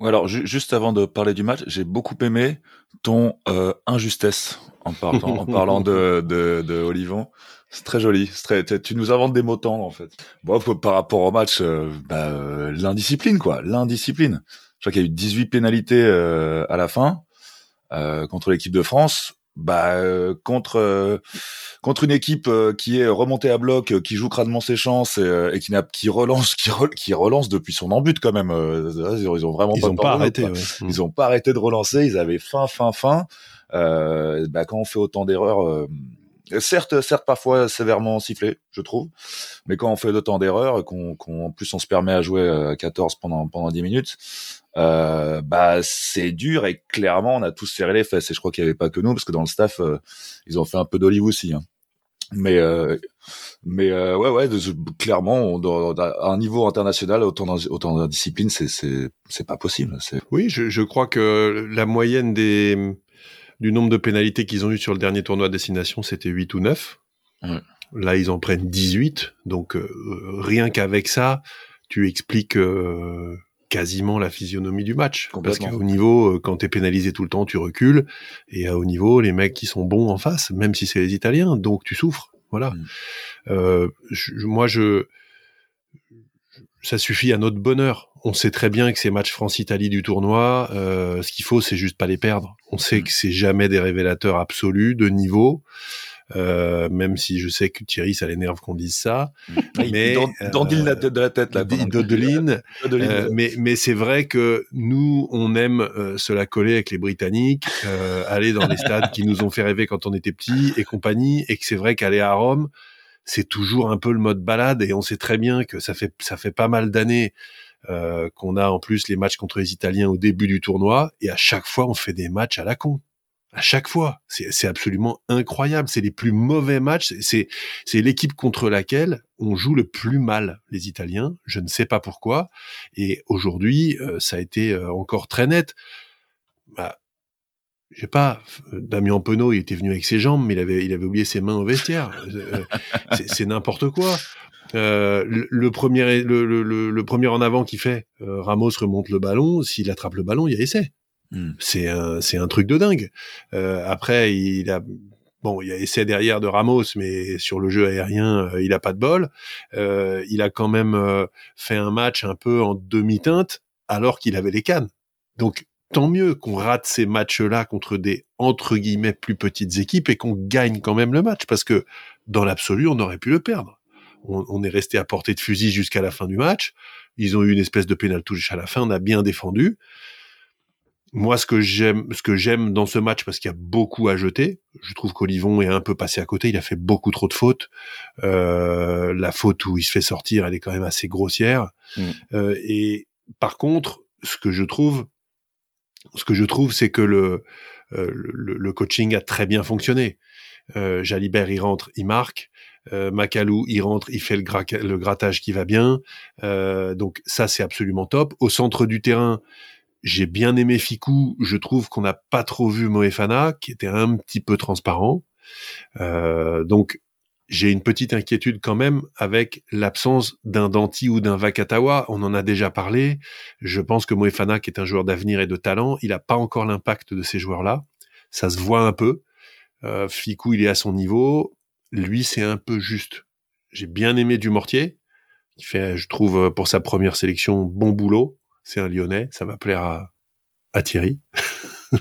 alors juste avant de parler du match, j'ai beaucoup aimé ton euh, injustesse en parlant, en parlant de, de, de Olivon. C'est très joli. Très, tu nous inventes des mots tendres en fait. Bon, par rapport au match, euh, bah, euh, l'indiscipline quoi, l'indiscipline. Je crois qu'il y a eu 18 pénalités euh, à la fin contre l'équipe de France. Bah, contre contre une équipe qui est remontée à bloc, qui joue crânement ses chances et, qui n'a qui relance qui, qui relance depuis son embut quand même. ils ont vraiment ils pas, ont pas arrêté. Ils ont pas arrêté de relancer. Ils avaient faim, faim, faim. bah, quand on fait autant d'erreurs Certes, certes, parfois sévèrement sifflé, je trouve. Mais quand on fait autant d'erreurs, qu'on, en plus on se permet à jouer à 14 pendant pendant 10 minutes, euh, bah c'est dur et clairement on a tous serré les fesses. Et je crois qu'il n'y avait pas que nous, parce que dans le staff, euh, ils ont fait un peu d'olive aussi. Hein. Mais euh, mais euh, ouais ouais, clairement, à un niveau international, autant autant de discipline, c'est c'est c'est pas possible. C'est... Oui, je, je crois que la moyenne des du nombre de pénalités qu'ils ont eu sur le dernier tournoi de destination, c'était 8 ou 9. Là, ils en prennent 18. Donc, rien qu'avec ça, tu expliques euh, quasiment la physionomie du match. Parce qu'à haut niveau, euh, quand tu es pénalisé tout le temps, tu recules. Et à haut niveau, les mecs qui sont bons en face, même si c'est les Italiens, donc tu souffres. Voilà. Mm. moi, je ça suffit à notre bonheur. On sait très bien que ces matchs France-Italie du tournoi, euh, ce qu'il faut, c'est juste pas les perdre. On sait mm. que c'est jamais des révélateurs absolus de niveau. Euh, même si je sais que Thierry, ça l'énerve qu'on dise ça. Mais Dandine euh, de la tête là. Dodeline. Euh, mais mais c'est vrai que nous, on aime euh, se la coller avec les Britanniques, euh, aller dans les stades qui nous ont fait rêver quand on était petits et compagnie, et que c'est vrai qu'aller à Rome, c'est toujours un peu le mode balade et on sait très bien que ça fait ça fait pas mal d'années euh, qu'on a en plus les matchs contre les Italiens au début du tournoi et à chaque fois on fait des matchs à la con. À chaque fois, c'est absolument incroyable. C'est les plus mauvais matchs. C'est l'équipe contre laquelle on joue le plus mal, les Italiens. Je ne sais pas pourquoi. Et aujourd'hui, euh, ça a été euh, encore très net. Bah, je pas, Damien Penaud, il était venu avec ses jambes, mais il avait, il avait oublié ses mains au vestiaire. Euh, c'est n'importe quoi. Euh, le, premier, le, le, le, premier en avant qu'il fait, euh, Ramos remonte le ballon. S'il attrape le ballon, il y a essai. Hmm. C'est un, c'est un truc de dingue. Euh, après, il a, bon, il a essai derrière de Ramos, mais sur le jeu aérien, il a pas de bol. il a quand même fait un match un peu en demi-teinte, alors qu'il avait les cannes. Donc tant mieux qu'on rate ces matchs-là contre des entre guillemets plus petites équipes et qu'on gagne quand même le match parce que dans l'absolu, on aurait pu le perdre. On, est resté à portée de fusil jusqu'à la fin du match. Ils ont eu une espèce de pénal touche à la fin. On a bien défendu. Moi, ce que j'aime, ce que j'aime dans ce match, parce qu'il y a beaucoup à jeter, je trouve qu'Olivon est un peu passé à côté. Il a fait beaucoup trop de fautes. Euh, la faute où il se fait sortir, elle est quand même assez grossière. Mm. Euh, et par contre, ce que je trouve, ce que je trouve, c'est que le, euh, le, coaching a très bien fonctionné. Euh, Jalibert, il rentre, il marque. Euh, Macalou, il rentre, il fait le, le grattage qui va bien. Euh, donc ça, c'est absolument top. Au centre du terrain, j'ai bien aimé Ficou. Je trouve qu'on n'a pas trop vu Moefana, qui était un petit peu transparent. Euh, donc j'ai une petite inquiétude quand même avec l'absence d'un Danti ou d'un Vakatawa. On en a déjà parlé. Je pense que Moefana, qui est un joueur d'avenir et de talent, il n'a pas encore l'impact de ces joueurs-là. Ça se voit un peu. Euh, Ficou, il est à son niveau. Lui, c'est un peu juste. J'ai bien aimé Dumortier, qui fait, je trouve, pour sa première sélection, bon boulot. C'est un Lyonnais. Ça va plaire à, à Thierry.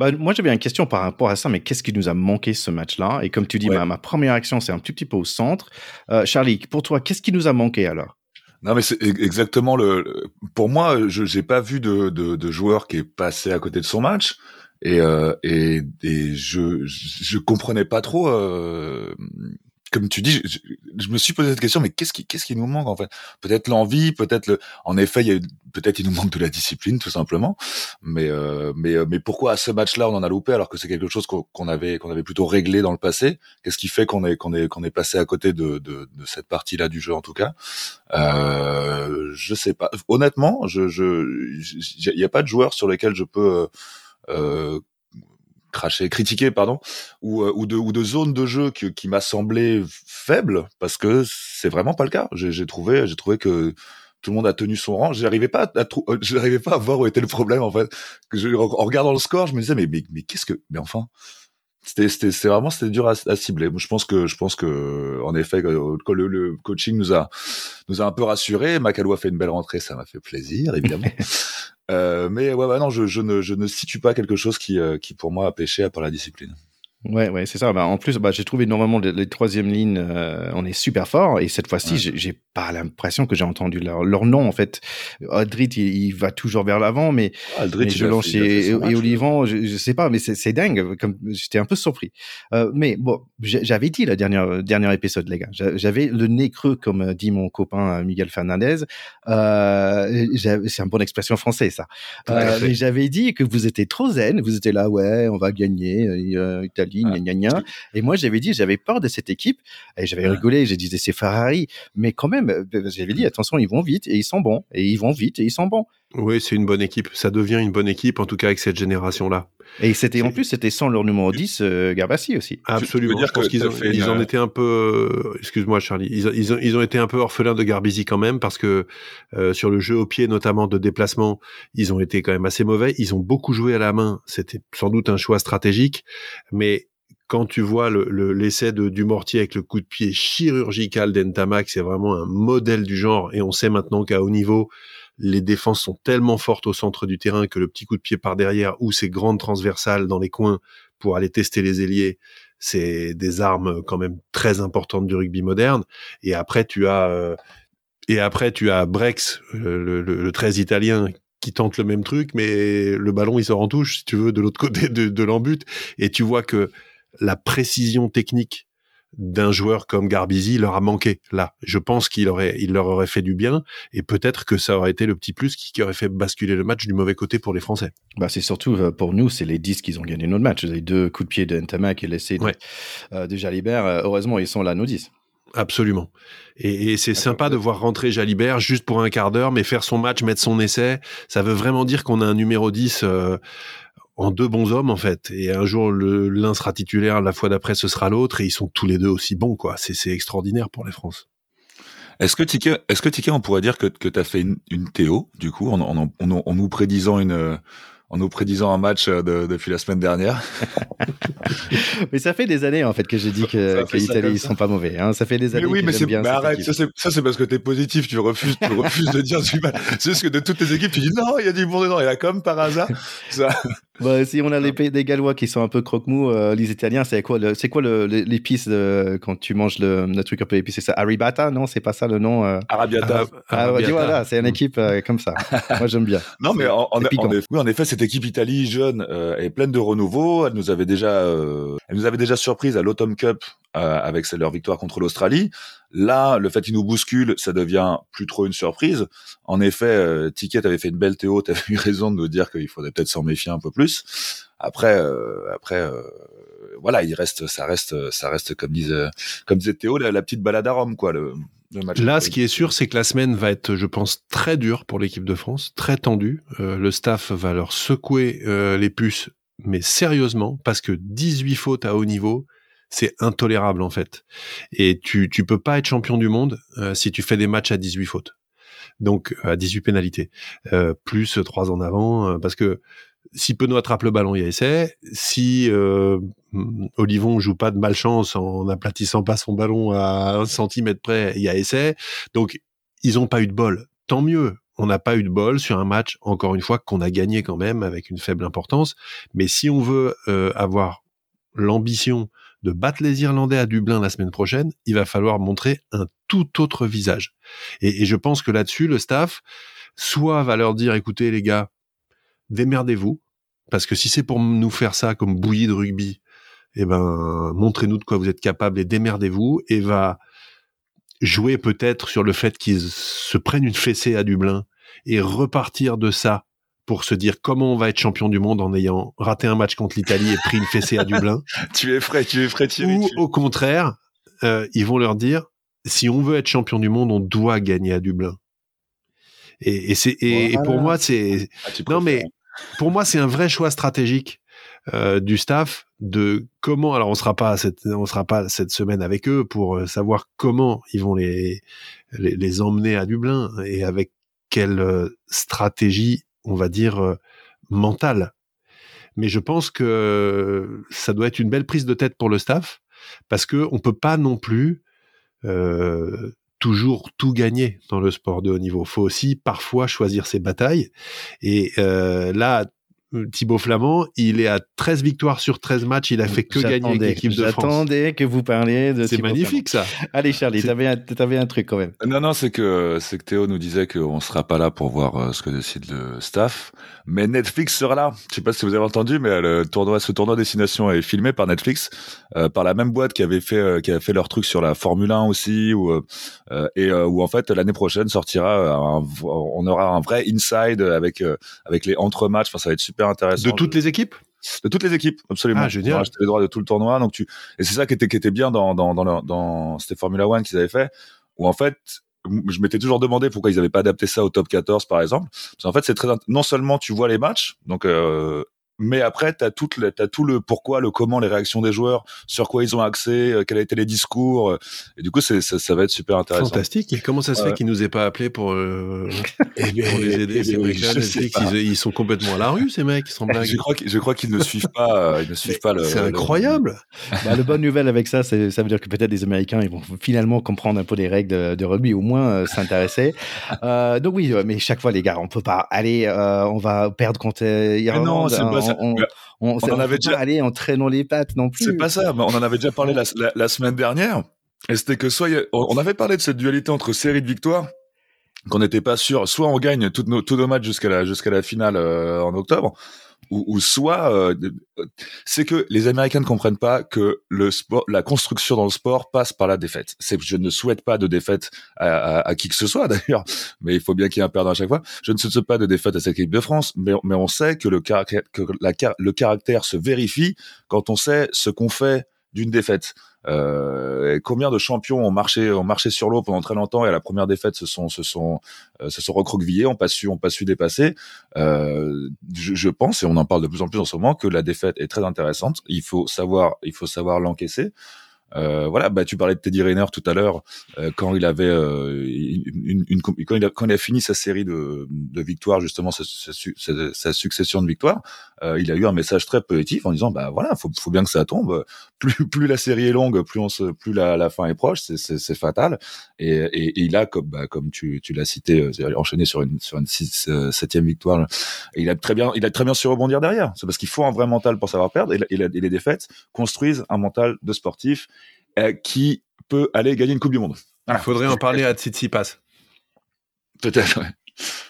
Bah, moi, j'avais une question par rapport à ça, mais qu'est-ce qui nous a manqué ce match-là? Et comme tu dis, ma, première action, c'est un tout petit peu au centre. Euh, Charlie, pour toi, qu'est-ce qui nous a manqué alors? Non mais c'est exactement le. Pour moi, je n'ai pas vu de, de, de, joueur qui est passé à côté de son match et euh, et, et je je comprenais pas trop euh, comme tu dis, je, me suis posé cette question, mais qu'est-ce qui, qu'est-ce qui nous manque en fait? Peut-être l'envie, peut-être le. En effet, peut-être il nous manque de la discipline, tout simplement. Mais euh, mais mais pourquoi à ce match-là on en a loupé alors que c'est quelque chose qu'on avait qu'on avait plutôt réglé dans le passé? Qu'est-ce qui fait qu'on est qu'on est qu'on est passé à côté de de, de cette partie-là du jeu en tout cas? Euh, Je sais pas. Honnêtement, je je il y a pas de joueur sur lesquels je peux euh, cracher, critiquer, pardon, ou, euh, ou, de, ou de zone de jeu qui, qui m'a semblé faible, parce que c'est vraiment pas le cas. J'ai trouvé, j'ai trouvé que tout le monde a tenu son rang. J'arrivais pas à, euh, j'arrivais pas à voir où était le problème en fait. Je, en, regardant le score, je me disais mais mais, mais qu'est-ce que, mais enfin, c'était c'était c'est vraiment c'était dur à, à, cibler. Je pense que je pense que en effet le, le coaching nous a nous a un peu rassuré. Macalou a fait une belle rentrée, ça m'a fait plaisir évidemment. Euh, mais ouais, non, je, je, ne, je ne situe pas quelque chose qui, euh, qui pour moi a péché à part la discipline. Ouais, ouais, c'est ça. Bah, en plus, bah, j'ai trouvé normalement les, les troisième lignes, euh, on est super fort. Et cette fois-ci, ouais. j'ai pas l'impression que j'ai entendu leur, leur, nom en fait. Aldrit, il, il va toujours vers l'avant, mais, Aldrit, mais Jelonche et, et, Olivant, je, je, sais pas, mais c'est dingue. Comme j'étais un peu surpris. Euh, mais bon, j'avais dit la dernière dernier épisode, les gars. J'avais le nez creux, comme dit mon copain Miguel Fernandez. Euh, c'est une bonne expression française, ça. Euh, mais j'avais dit que vous étiez trop zen. Vous étiez là, ouais, on va gagner. Euh, Ah. gna, gna, gna. Et moi, j'avais dit, j'avais peur de cette équipe. Et j'avais rigolé, j'ai dit, c'est Ferrari. Mais quand même, euh, j'avais dit, attention, ils vont vite et ils sont bons. Et ils vont vite et ils sont bons. Oui, c'est une bonne équipe. Ça devient une bonne équipe, en tout cas avec cette génération-là. Et c'était en plus, c'était sans leur numéro 10, euh, Garbassi aussi. Absolument. Dire je pense qu'ils ont, ils en étaient un peu. Euh, excuse-moi, Charlie. Ils, ils, ont, ils ont été un peu orphelins de Garbisi quand même parce que euh, sur le jeu au pied, notamment de déplacement, ils ont été quand même assez mauvais. Ils ont beaucoup joué à la main. C'était sans doute un choix stratégique, mais quand tu vois l'essai le, de Dumortier avec le coup de pied chirurgical d'Entamac, c'est vraiment un modèle du genre. Et on sait maintenant qu'à haut niveau, les défenses sont tellement fortes au centre du terrain que le petit coup de pied par derrière ou ces grandes transversales dans les coins pour aller tester les ailiers, c'est des armes quand même très importantes du rugby moderne. Et après, tu as euh, et après tu as Brex, le, le, le 13 italien qui tente le même truc, mais le ballon il sort en touche, si tu veux, de l'autre côté de, de l'embut. Et tu vois que la précision technique d'un joueur comme Garbizi leur a manqué là. Je pense qu'il aurait, il leur aurait fait du bien et peut-être que ça aurait été le petit plus qui, aurait fait basculer le match du mauvais côté pour les Français. Bah c'est surtout euh, pour nous, c'est les 10 qui ont gagné notre match. Les deux coups de pied de Ntamak et l'essai de, ouais. euh, de Jalibert. Euh, heureusement, ils sont là, nos 10. Absolument. Et, et c'est sympa de voir rentrer Jalibert juste pour un quart d'heure, mais faire son match, mettre son essai, ça veut vraiment dire qu'on a un numéro 10 euh, en deux bons hommes en fait. Et un jour l'un sera titulaire, la fois d'après ce sera l'autre, et ils sont tous les deux aussi bons quoi. C'est extraordinaire pour les France. Est-ce que Ticket, est-ce que Ticket, on pourrait dire que, tu as fait une, une, Théo, du coup, en, en, en, en nous prédisant une, en nous prédisant un match de, depuis la semaine dernière. mais ça fait des années en fait que j'ai dit que, que l'Italie ils sont pas mauvais. Hein. Ça fait des années. Mais oui, que mais c'est bien mais arrête. Ça c'est parce que t'es positif. Tu refuses, tu refuses de dire du mal. C'est juste que de toutes tes équipes, tu dis non, il y a du bon dedans. Et là, comme par hasard, ça. Bah, si on a les des Gallois qui sont un peu croque-mou, euh, les Italiens, c'est quoi le, c'est quoi l'épice quand tu manges le, le, truc un peu épicé? C'est Aribata, non C'est pas ça le nom euh... Arabiata. Ah, Arabiata. voilà, c'est une équipe euh, comme ça. Moi, j'aime bien. Non, mais en, en, en, effet, oui, en effet, cette équipe Italie jeune euh, est pleine de renouveau. Elle nous avait déjà, euh, elle nous avait déjà surprise à l'Autumn Cup euh, avec leur victoire contre l'Australie. Là, le fait qu'ils nous bousculent, ça devient plus trop une surprise. En effet, euh, Ticket avait fait une belle théo, tu as eu raison de nous dire qu'il faudrait peut-être s'en méfier un peu plus. Après, euh, après, euh, voilà, il reste, ça reste, ça reste comme disait, comme disait Théo, la, la petite balade à Rome, quoi. Le match Là, ce qui est sûr, c'est que la semaine va être, je pense, très dure pour l'équipe de France, très tendue. Euh, le staff va leur secouer euh, les puces, mais sérieusement, parce que 18 fautes à haut niveau, c'est intolérable en fait. Et tu tu peux pas être champion du monde euh, si tu fais des matchs à 18 fautes. Donc à 18 pénalités, euh, plus 3 en avant, euh, parce que si Penaud attrape le ballon, il y a essai. Si euh, Olivon joue pas de malchance en aplatissant pas son ballon à un centimètre près, il y a essai. Donc ils ont pas eu de bol. Tant mieux. On n'a pas eu de bol sur un match, encore une fois, qu'on a gagné quand même avec une faible importance. Mais si on veut euh, avoir l'ambition de battre les Irlandais à Dublin la semaine prochaine, il va falloir montrer un tout autre visage. Et, et je pense que là-dessus, le staff, soit va leur dire, écoutez les gars, démerdez-vous, parce que si c'est pour nous faire ça comme bouillie de rugby, eh ben, montrez-nous de quoi vous êtes capable et démerdez-vous, et va jouer peut-être sur le fait qu'ils se prennent une fessée à Dublin et repartir de ça pour se dire comment on va être champion du monde en ayant raté un match contre l'Italie et pris une fessée à Dublin. tu es frais, tu es frais, Thierry. Ou au contraire, euh, ils vont leur dire si on veut être champion du monde, on doit gagner à Dublin. Et, et c'est et, pour moi c'est Ah, non mais. Pour moi c'est un vrai choix stratégique euh, du staff de comment alors on sera pas on sera pas cette semaine avec eux pour euh, savoir comment ils vont les les, emmener à Dublin et avec quelle euh, stratégie on va dire mentale. Mais je pense que ça doit être une belle prise de tête pour le staff parce que on peut pas non plus toujours tout gagner dans le sport de haut niveau. Faut aussi parfois choisir ses batailles. Et euh, là, Thibaut Flamand, il est à 13 victoires sur 13 matchs. Il a fait que gagner avec l'équipe de France. J'attendais que vous parliez de C'est magnifique ça. Allez Charlie, t'avais un, t'avais un truc quand même. Non, non, c'est que c'est que Théo nous disait qu'on sera pas là pour voir euh, ce que décide le staff, mais Netflix sera là. Je sais pas si vous avez entendu, mais euh, le tournoi, ce tournoi destination est filmé par Netflix, euh, par la même boîte qui avait fait euh, qui avait fait leur truc sur la Formule 1 aussi, où, euh, euh, et euh, où en fait l'année prochaine sortira, euh, un- on aura un vrai inside avec euh, avec les entre matchs. Enfin, ça va être super intéressant. De toutes les équipes? De toutes les équipes, absolument. Ah, génial. Ils ont acheté les droits de tout le tournoi, donc tu et c'est ça qui était qui était bien dans dans dans, dans c'était Formula One qu'ils avaient fait, où en fait je m'étais toujours demandé pourquoi ils n'avaient pas adapté ça au top 14 par exemple. Parce qu'en fait c'est très non seulement tu vois les matchs, donc euh, mais après t'as tout le t'as tout le pourquoi, le comment, les réactions des joueurs, sur quoi ils ont accès, euh, quels étaient les discours, euh, et du coup c'est ça, ça va être super intéressant. Fantastique. Et comment ça se Ouais. fait qu'il nous ait pas appelé pour, euh, Eh pour les aider eh ces Netflix, pas. ils, ils sont complètement à la rue, ces mecs, sans blague. Je crois qu'ils- je crois qu'ils ne suivent pas, euh, ils ne suivent pas le. C'est le- incroyable. Bah, le bonne nouvelle avec ça, c'est, ça veut dire que peut-être les Américains ils vont finalement comprendre un peu les règles de, de rugby, au moins euh, s'intéresser. Euh, donc oui, mais chaque fois les gars, on peut pas aller, euh, on va perdre contre euh, Irlande. c'est pas ça. On, on, on, On en avait déjà- pas aller en traînant les pattes non plus. C'est pas ça, mais on en avait déjà parlé la, la- la semaine dernière. Et c'était que soit, a- on avait parlé de cette dualité entre série de victoires, qu'on n'était pas sûr, soit on gagne nos, tous nos matchs jusqu'à la, jusqu'à la finale euh, en octobre, ou, ou soit euh, c'est que les Américains ne comprennent pas que le sport, la construction dans le sport passe par la défaite. C'est, je ne souhaite pas de défaite à, à- à qui que ce soit d'ailleurs, mais il faut bien qu'il y ait un perdant à chaque fois. Je ne souhaite pas de défaite à cette équipe de France, mais, mais on sait que le caractère, que la, le caractère se vérifie quand on sait ce qu'on fait d'une défaite. Euh, combien de champions ont marché, ont marché sur l'eau pendant très longtemps et à la première défaite se sont, se sont, euh, se sont recroquevillés, ont pas su, ont pas su dépasser. Euh, je, je pense et on en parle de plus en plus en ce moment que la défaite est très intéressante. Il faut savoir, il faut savoir l'encaisser. Euh, voilà, bah tu parlais de Teddy Riner tout à l'heure euh, quand il avait euh, une, une, quand, il a, quand il a fini sa série de, de victoires justement sa, sa, sa- succession de victoires, euh, il a eu un message très positif en disant bah voilà faut, faut bien que ça tombe. Plus plus la série est longue plus on se plus la, la fin est proche c'est fatal. Et, et, et il a comme bah, comme tu tu l'as cité euh, enchaîné sur une sur une six, euh, septième victoire il a très bien il a très bien su rebondir derrière. C'est parce qu'il faut un vrai mental pour savoir perdre et, la- et, les défaites construisent un mental de sportif qui peut aller gagner une coupe du monde Il voilà. faudrait en parler à Tsitsipas. peut-être ouais.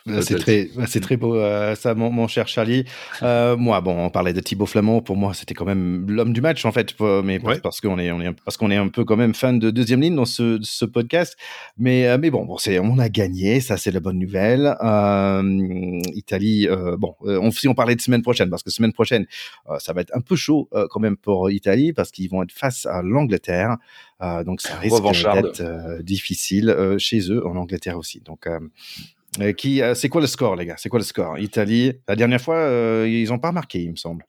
Euh, C'est très, ouais, c'est très beau, euh, ça, mon, mon cher Charlie. Euh, moi, bon, on parlait de Thibaut Flamand. Pour moi, c'était quand même l'homme du match, en fait, mais parce- Ouais. parce qu'on est, on est, parce qu'on est un peu quand même fan de deuxième ligne dans ce, ce podcast. Mais, euh, mais bon, bon, c'est, on a gagné, ça, c'est la bonne nouvelle. Euh, Italie, euh, bon, euh, on, si on parlait de semaine prochaine, parce que semaine prochaine, euh, ça va être un peu chaud euh, quand même pour Italie, parce qu'ils vont être face à l'Angleterre. Euh, donc, ça risque d'être euh, difficile euh, chez eux, en Angleterre aussi. Donc, euh, euh, qui, euh, c'est quoi le score, les gars? C'est quoi le score? Italie, la dernière fois, euh, ils ont pas marqué, il me semble.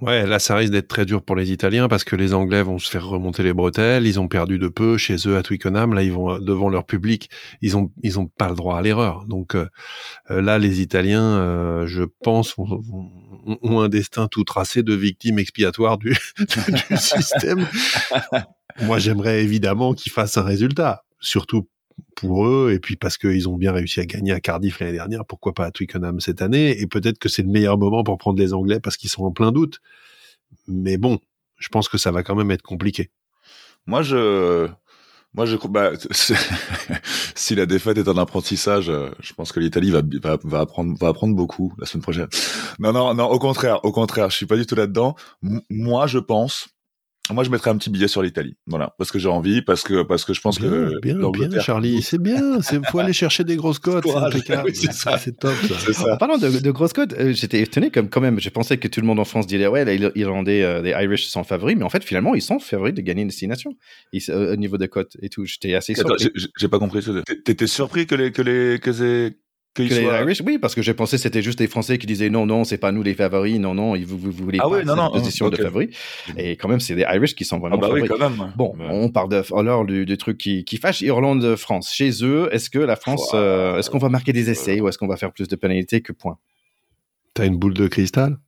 Ouais, là, ça risque d'être très dur pour les Italiens parce que les Anglais vont se faire remonter les bretelles. Ils ont perdu de peu chez eux à Twickenham. Là, ils vont euh, devant leur public. Ils ont, ils ont pas le droit à l'erreur. Donc euh, euh, là, les Italiens, euh, je pense, ont, ont- ont un destin tout tracé de victimes expiatoires du, du système. Moi, j'aimerais évidemment qu'ils fassent un résultat, surtout pour eux, et puis parce qu'ils ont bien réussi à gagner à Cardiff l'année dernière, pourquoi pas à Twickenham cette année, et peut-être que c'est le meilleur moment pour prendre les Anglais parce qu'ils sont en plein doute. Mais bon, je pense que ça va quand même être compliqué. Moi, je, Moi, je bah, si la défaite est un apprentissage, euh, je pense que l'Italie va, va, va apprendre va apprendre beaucoup la semaine prochaine. Non, non, non. Au contraire, au contraire, je suis pas du tout là-dedans. moi, je pense moi, je mettrais un petit billet sur l'Italie. Voilà. Parce que j'ai envie, parce que, parce que je pense que. Bien, bien, Charlie. C'est bien. Il faut aller chercher des grosses cotes. c'est ça. C'est top, ça. En parlant de, de grosses cotes, euh, j'étais étonné comme, quand même. Je pensais que tout le monde en France disait, ouais, les Irlandais, euh, les Irish sont favoris. Mais en fait, finalement, ils sont favoris de gagner une destination. Euh, au niveau de cotes et tout. J'étais assez surpris. J'ai pas compris. T'étais surpris que les, que les, que que les Irish, oui, parce que j'ai pensé que c'était juste les Français qui disaient non, non, c'est pas nous les favoris, non, non, vous, vous, voulez ah pas non, non, position de favoris. Et quand même, c'est les Irish qui sont vraiment ah bah favoris. Oui, quand même. Bon, on parle de, alors du, du truc qui, qui fâche Irlande-France. Chez eux, est-ce que la France, euh, est-ce qu'on va marquer des essais ou est-ce qu'on va faire plus de pénalités que points? T'as une boule de cristal?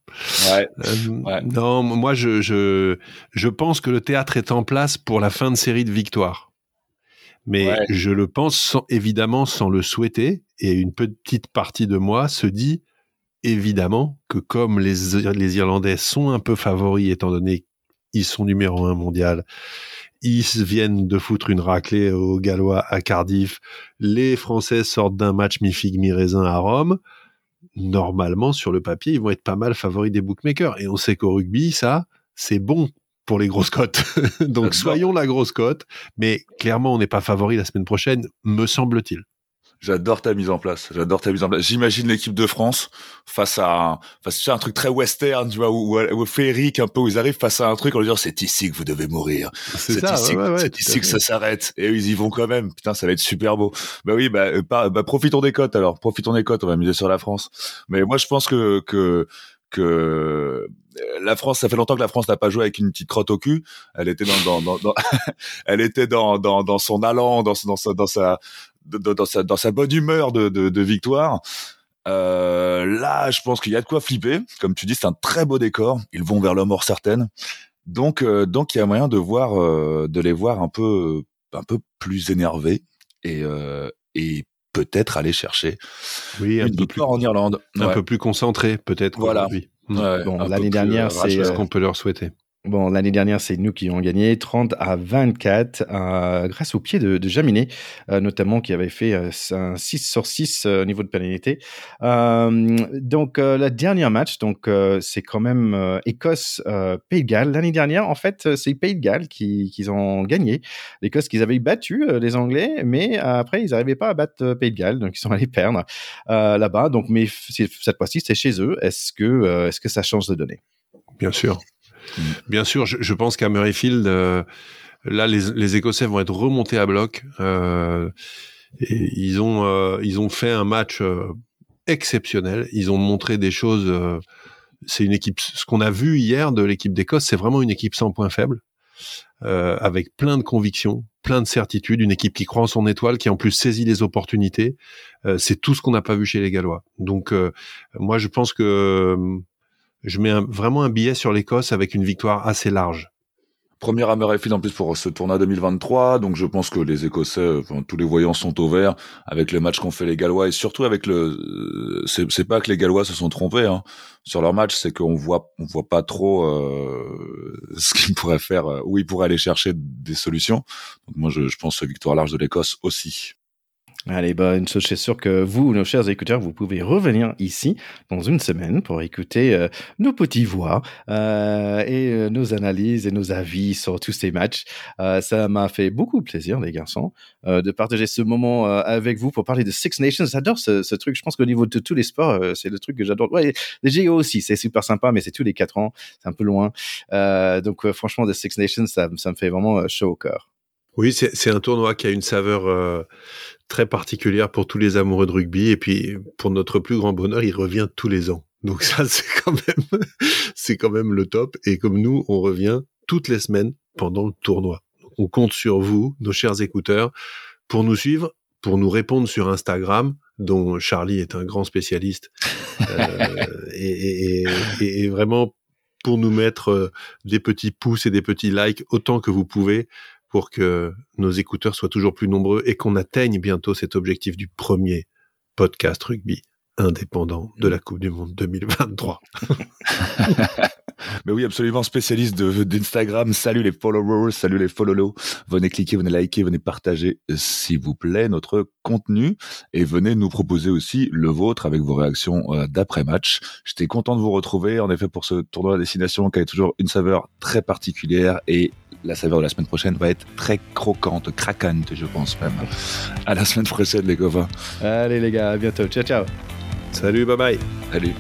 Ouais. Euh, ouais. Non, moi, je, je, je pense que le théâtre est en place pour la fin de série de victoires mais je le pense sans, évidemment sans le souhaiter. Et une petite partie de moi se dit évidemment que comme les, les Irlandais sont un peu favoris, étant donné qu'ils sont numéro un mondial, ils viennent de foutre une raclée aux Gallois à Cardiff, les Français sortent d'un match mi-figue mi-raisin à Rome, normalement, sur le papier, ils vont être pas mal favoris des bookmakers. Et on sait qu'au rugby, ça, c'est bon pour les grosses cotes. Donc soyons la grosse cote, mais clairement on n'est pas favori la semaine prochaine, me semble-t-il. J'adore ta mise en place. J'adore ta mise en place. J'imagine l'équipe de France face à, face à un truc très western, tu vois, ou, ou, féerique un peu, où ils arrivent face à un truc, leur dit c'est ici que vous devez mourir. C'est ici, c'est ici que ça s'arrête. Et ils y vont quand même. Putain, ça va être super beau. Bah oui, bah, euh, bah profitons des cotes alors. Profitons des cotes. On va miser sur la France. Mais moi, je pense que que que la France, ça fait longtemps que la France n'a pas joué avec une petite crotte au cul. Elle était dans, dans, dans, elle était dans, dans, dans son allant, dans, dans sa, dans sa, dans sa, dans sa bonne humeur de, de, de victoire. Euh, là, je pense qu'il y a de quoi flipper. Comme tu dis, c'est un très beau décor. Ils vont vers la mort certaine. Donc, euh, donc il y a moyen de voir, euh, de les voir un peu, un peu plus énervés et, et peut-être aller chercher oui, un une victoire en Irlande. Un peu plus concentré, peut-être. Voilà. Bon, l'année dernière, c'est ce qu'on peut leur souhaiter? Bon, l'année dernière, c'est nous qui avons gagné 30 à 24 euh, grâce au pied de, de Jaminet, euh, notamment qui avait fait euh, un 6 sur 6 au niveau de pénalité. donc, la dernière match, donc c'est quand même Écosse-Pays de Galles. L'année dernière, en fait, c'est Pays de Galles qui, qui ont gagné. L'Écosse qu'ils avaient battu les Anglais, mais après, ils n'arrivaient pas à battre Pays de Galles, donc ils sont allés perdre là-bas. Donc, mais cette fois-ci, c'est chez eux. Est-ce que, est-ce que ça change de données? Bien sûr. Mm. Bien sûr, je, pense qu'à Murrayfield, euh, là, les, Écossais vont être remontés à bloc. Euh, ils ont euh, ils ont fait un match exceptionnel. Ils ont montré des choses. c'est une équipe. Ce qu'on a vu hier de l'équipe d'Écosse, c'est vraiment une équipe sans point faible. avec plein de convictions, plein de certitudes, une équipe qui croit en son étoile, qui en plus saisit les opportunités. c'est tout ce qu'on n'a pas vu chez les Gallois. Donc moi je pense que je mets vraiment un billet sur l'Écosse avec une victoire assez large. Première à en plus pour ce tournoi 2023, donc je pense que les Écossais, enfin, tous les voyants sont au vert avec le match qu'ont fait les Gallois et surtout avec le, euh, c'est pas que les Gallois se sont trompés hein, sur leur match, c'est qu'on voit, on voit pas trop euh, ce qu'ils pourraient faire, euh, où ils pourraient aller chercher des solutions. Donc moi je, je pense victoire large de l'Écosse aussi. Allez, bah, une chose, c'est sûr que vous, nos chers écouteurs, vous pouvez revenir ici dans une semaine pour écouter euh, nos petits voix euh, et euh, nos analyses et nos avis sur tous ces matchs. ça m'a fait beaucoup plaisir, les garçons, de partager ce moment avec vous pour parler de Six Nations. J'adore ce, ce, truc. Je pense qu'au niveau de tous les sports, c'est le truc que j'adore. Ouais, les GO aussi, c'est super sympa, mais c'est tous les quatre ans. C'est un peu loin. donc, franchement, de Six Nations, ça, ça me fait vraiment chaud au cœur. Oui, c'est un tournoi qui a une saveur très particulière pour tous les amoureux de rugby. Et puis, pour notre plus grand bonheur, il revient tous les ans. Donc ça, c'est quand même, c'est quand même le top. Et comme nous, on revient toutes les semaines pendant le tournoi. on compte sur vous, nos chers écouteurs, pour nous suivre, pour nous répondre sur Instagram, dont Charlie est un grand spécialiste, euh, et, et, et, vraiment pour nous mettre euh, des petits pouces et des petits likes autant que vous pouvez pour que nos écouteurs soient toujours plus nombreux et qu'on atteigne bientôt cet objectif du premier podcast rugby indépendant de la Coupe du Monde 2023. Mais oui, absolument spécialiste d'Instagram. Salut les followers, salut les follow Venez cliquer, venez liker, venez partager, s'il vous plaît, notre contenu et venez nous proposer aussi le vôtre avec vos réactions euh, d'après-match. J'étais content de vous retrouver, en effet, pour ce tournoi à destination qui a toujours une saveur très particulière et la saveur de la semaine prochaine va être très croquante, craquante, je pense même. À la semaine prochaine, les copains. Allez, les gars, à bientôt. Ciao, ciao. Salut, bye bye. Salut.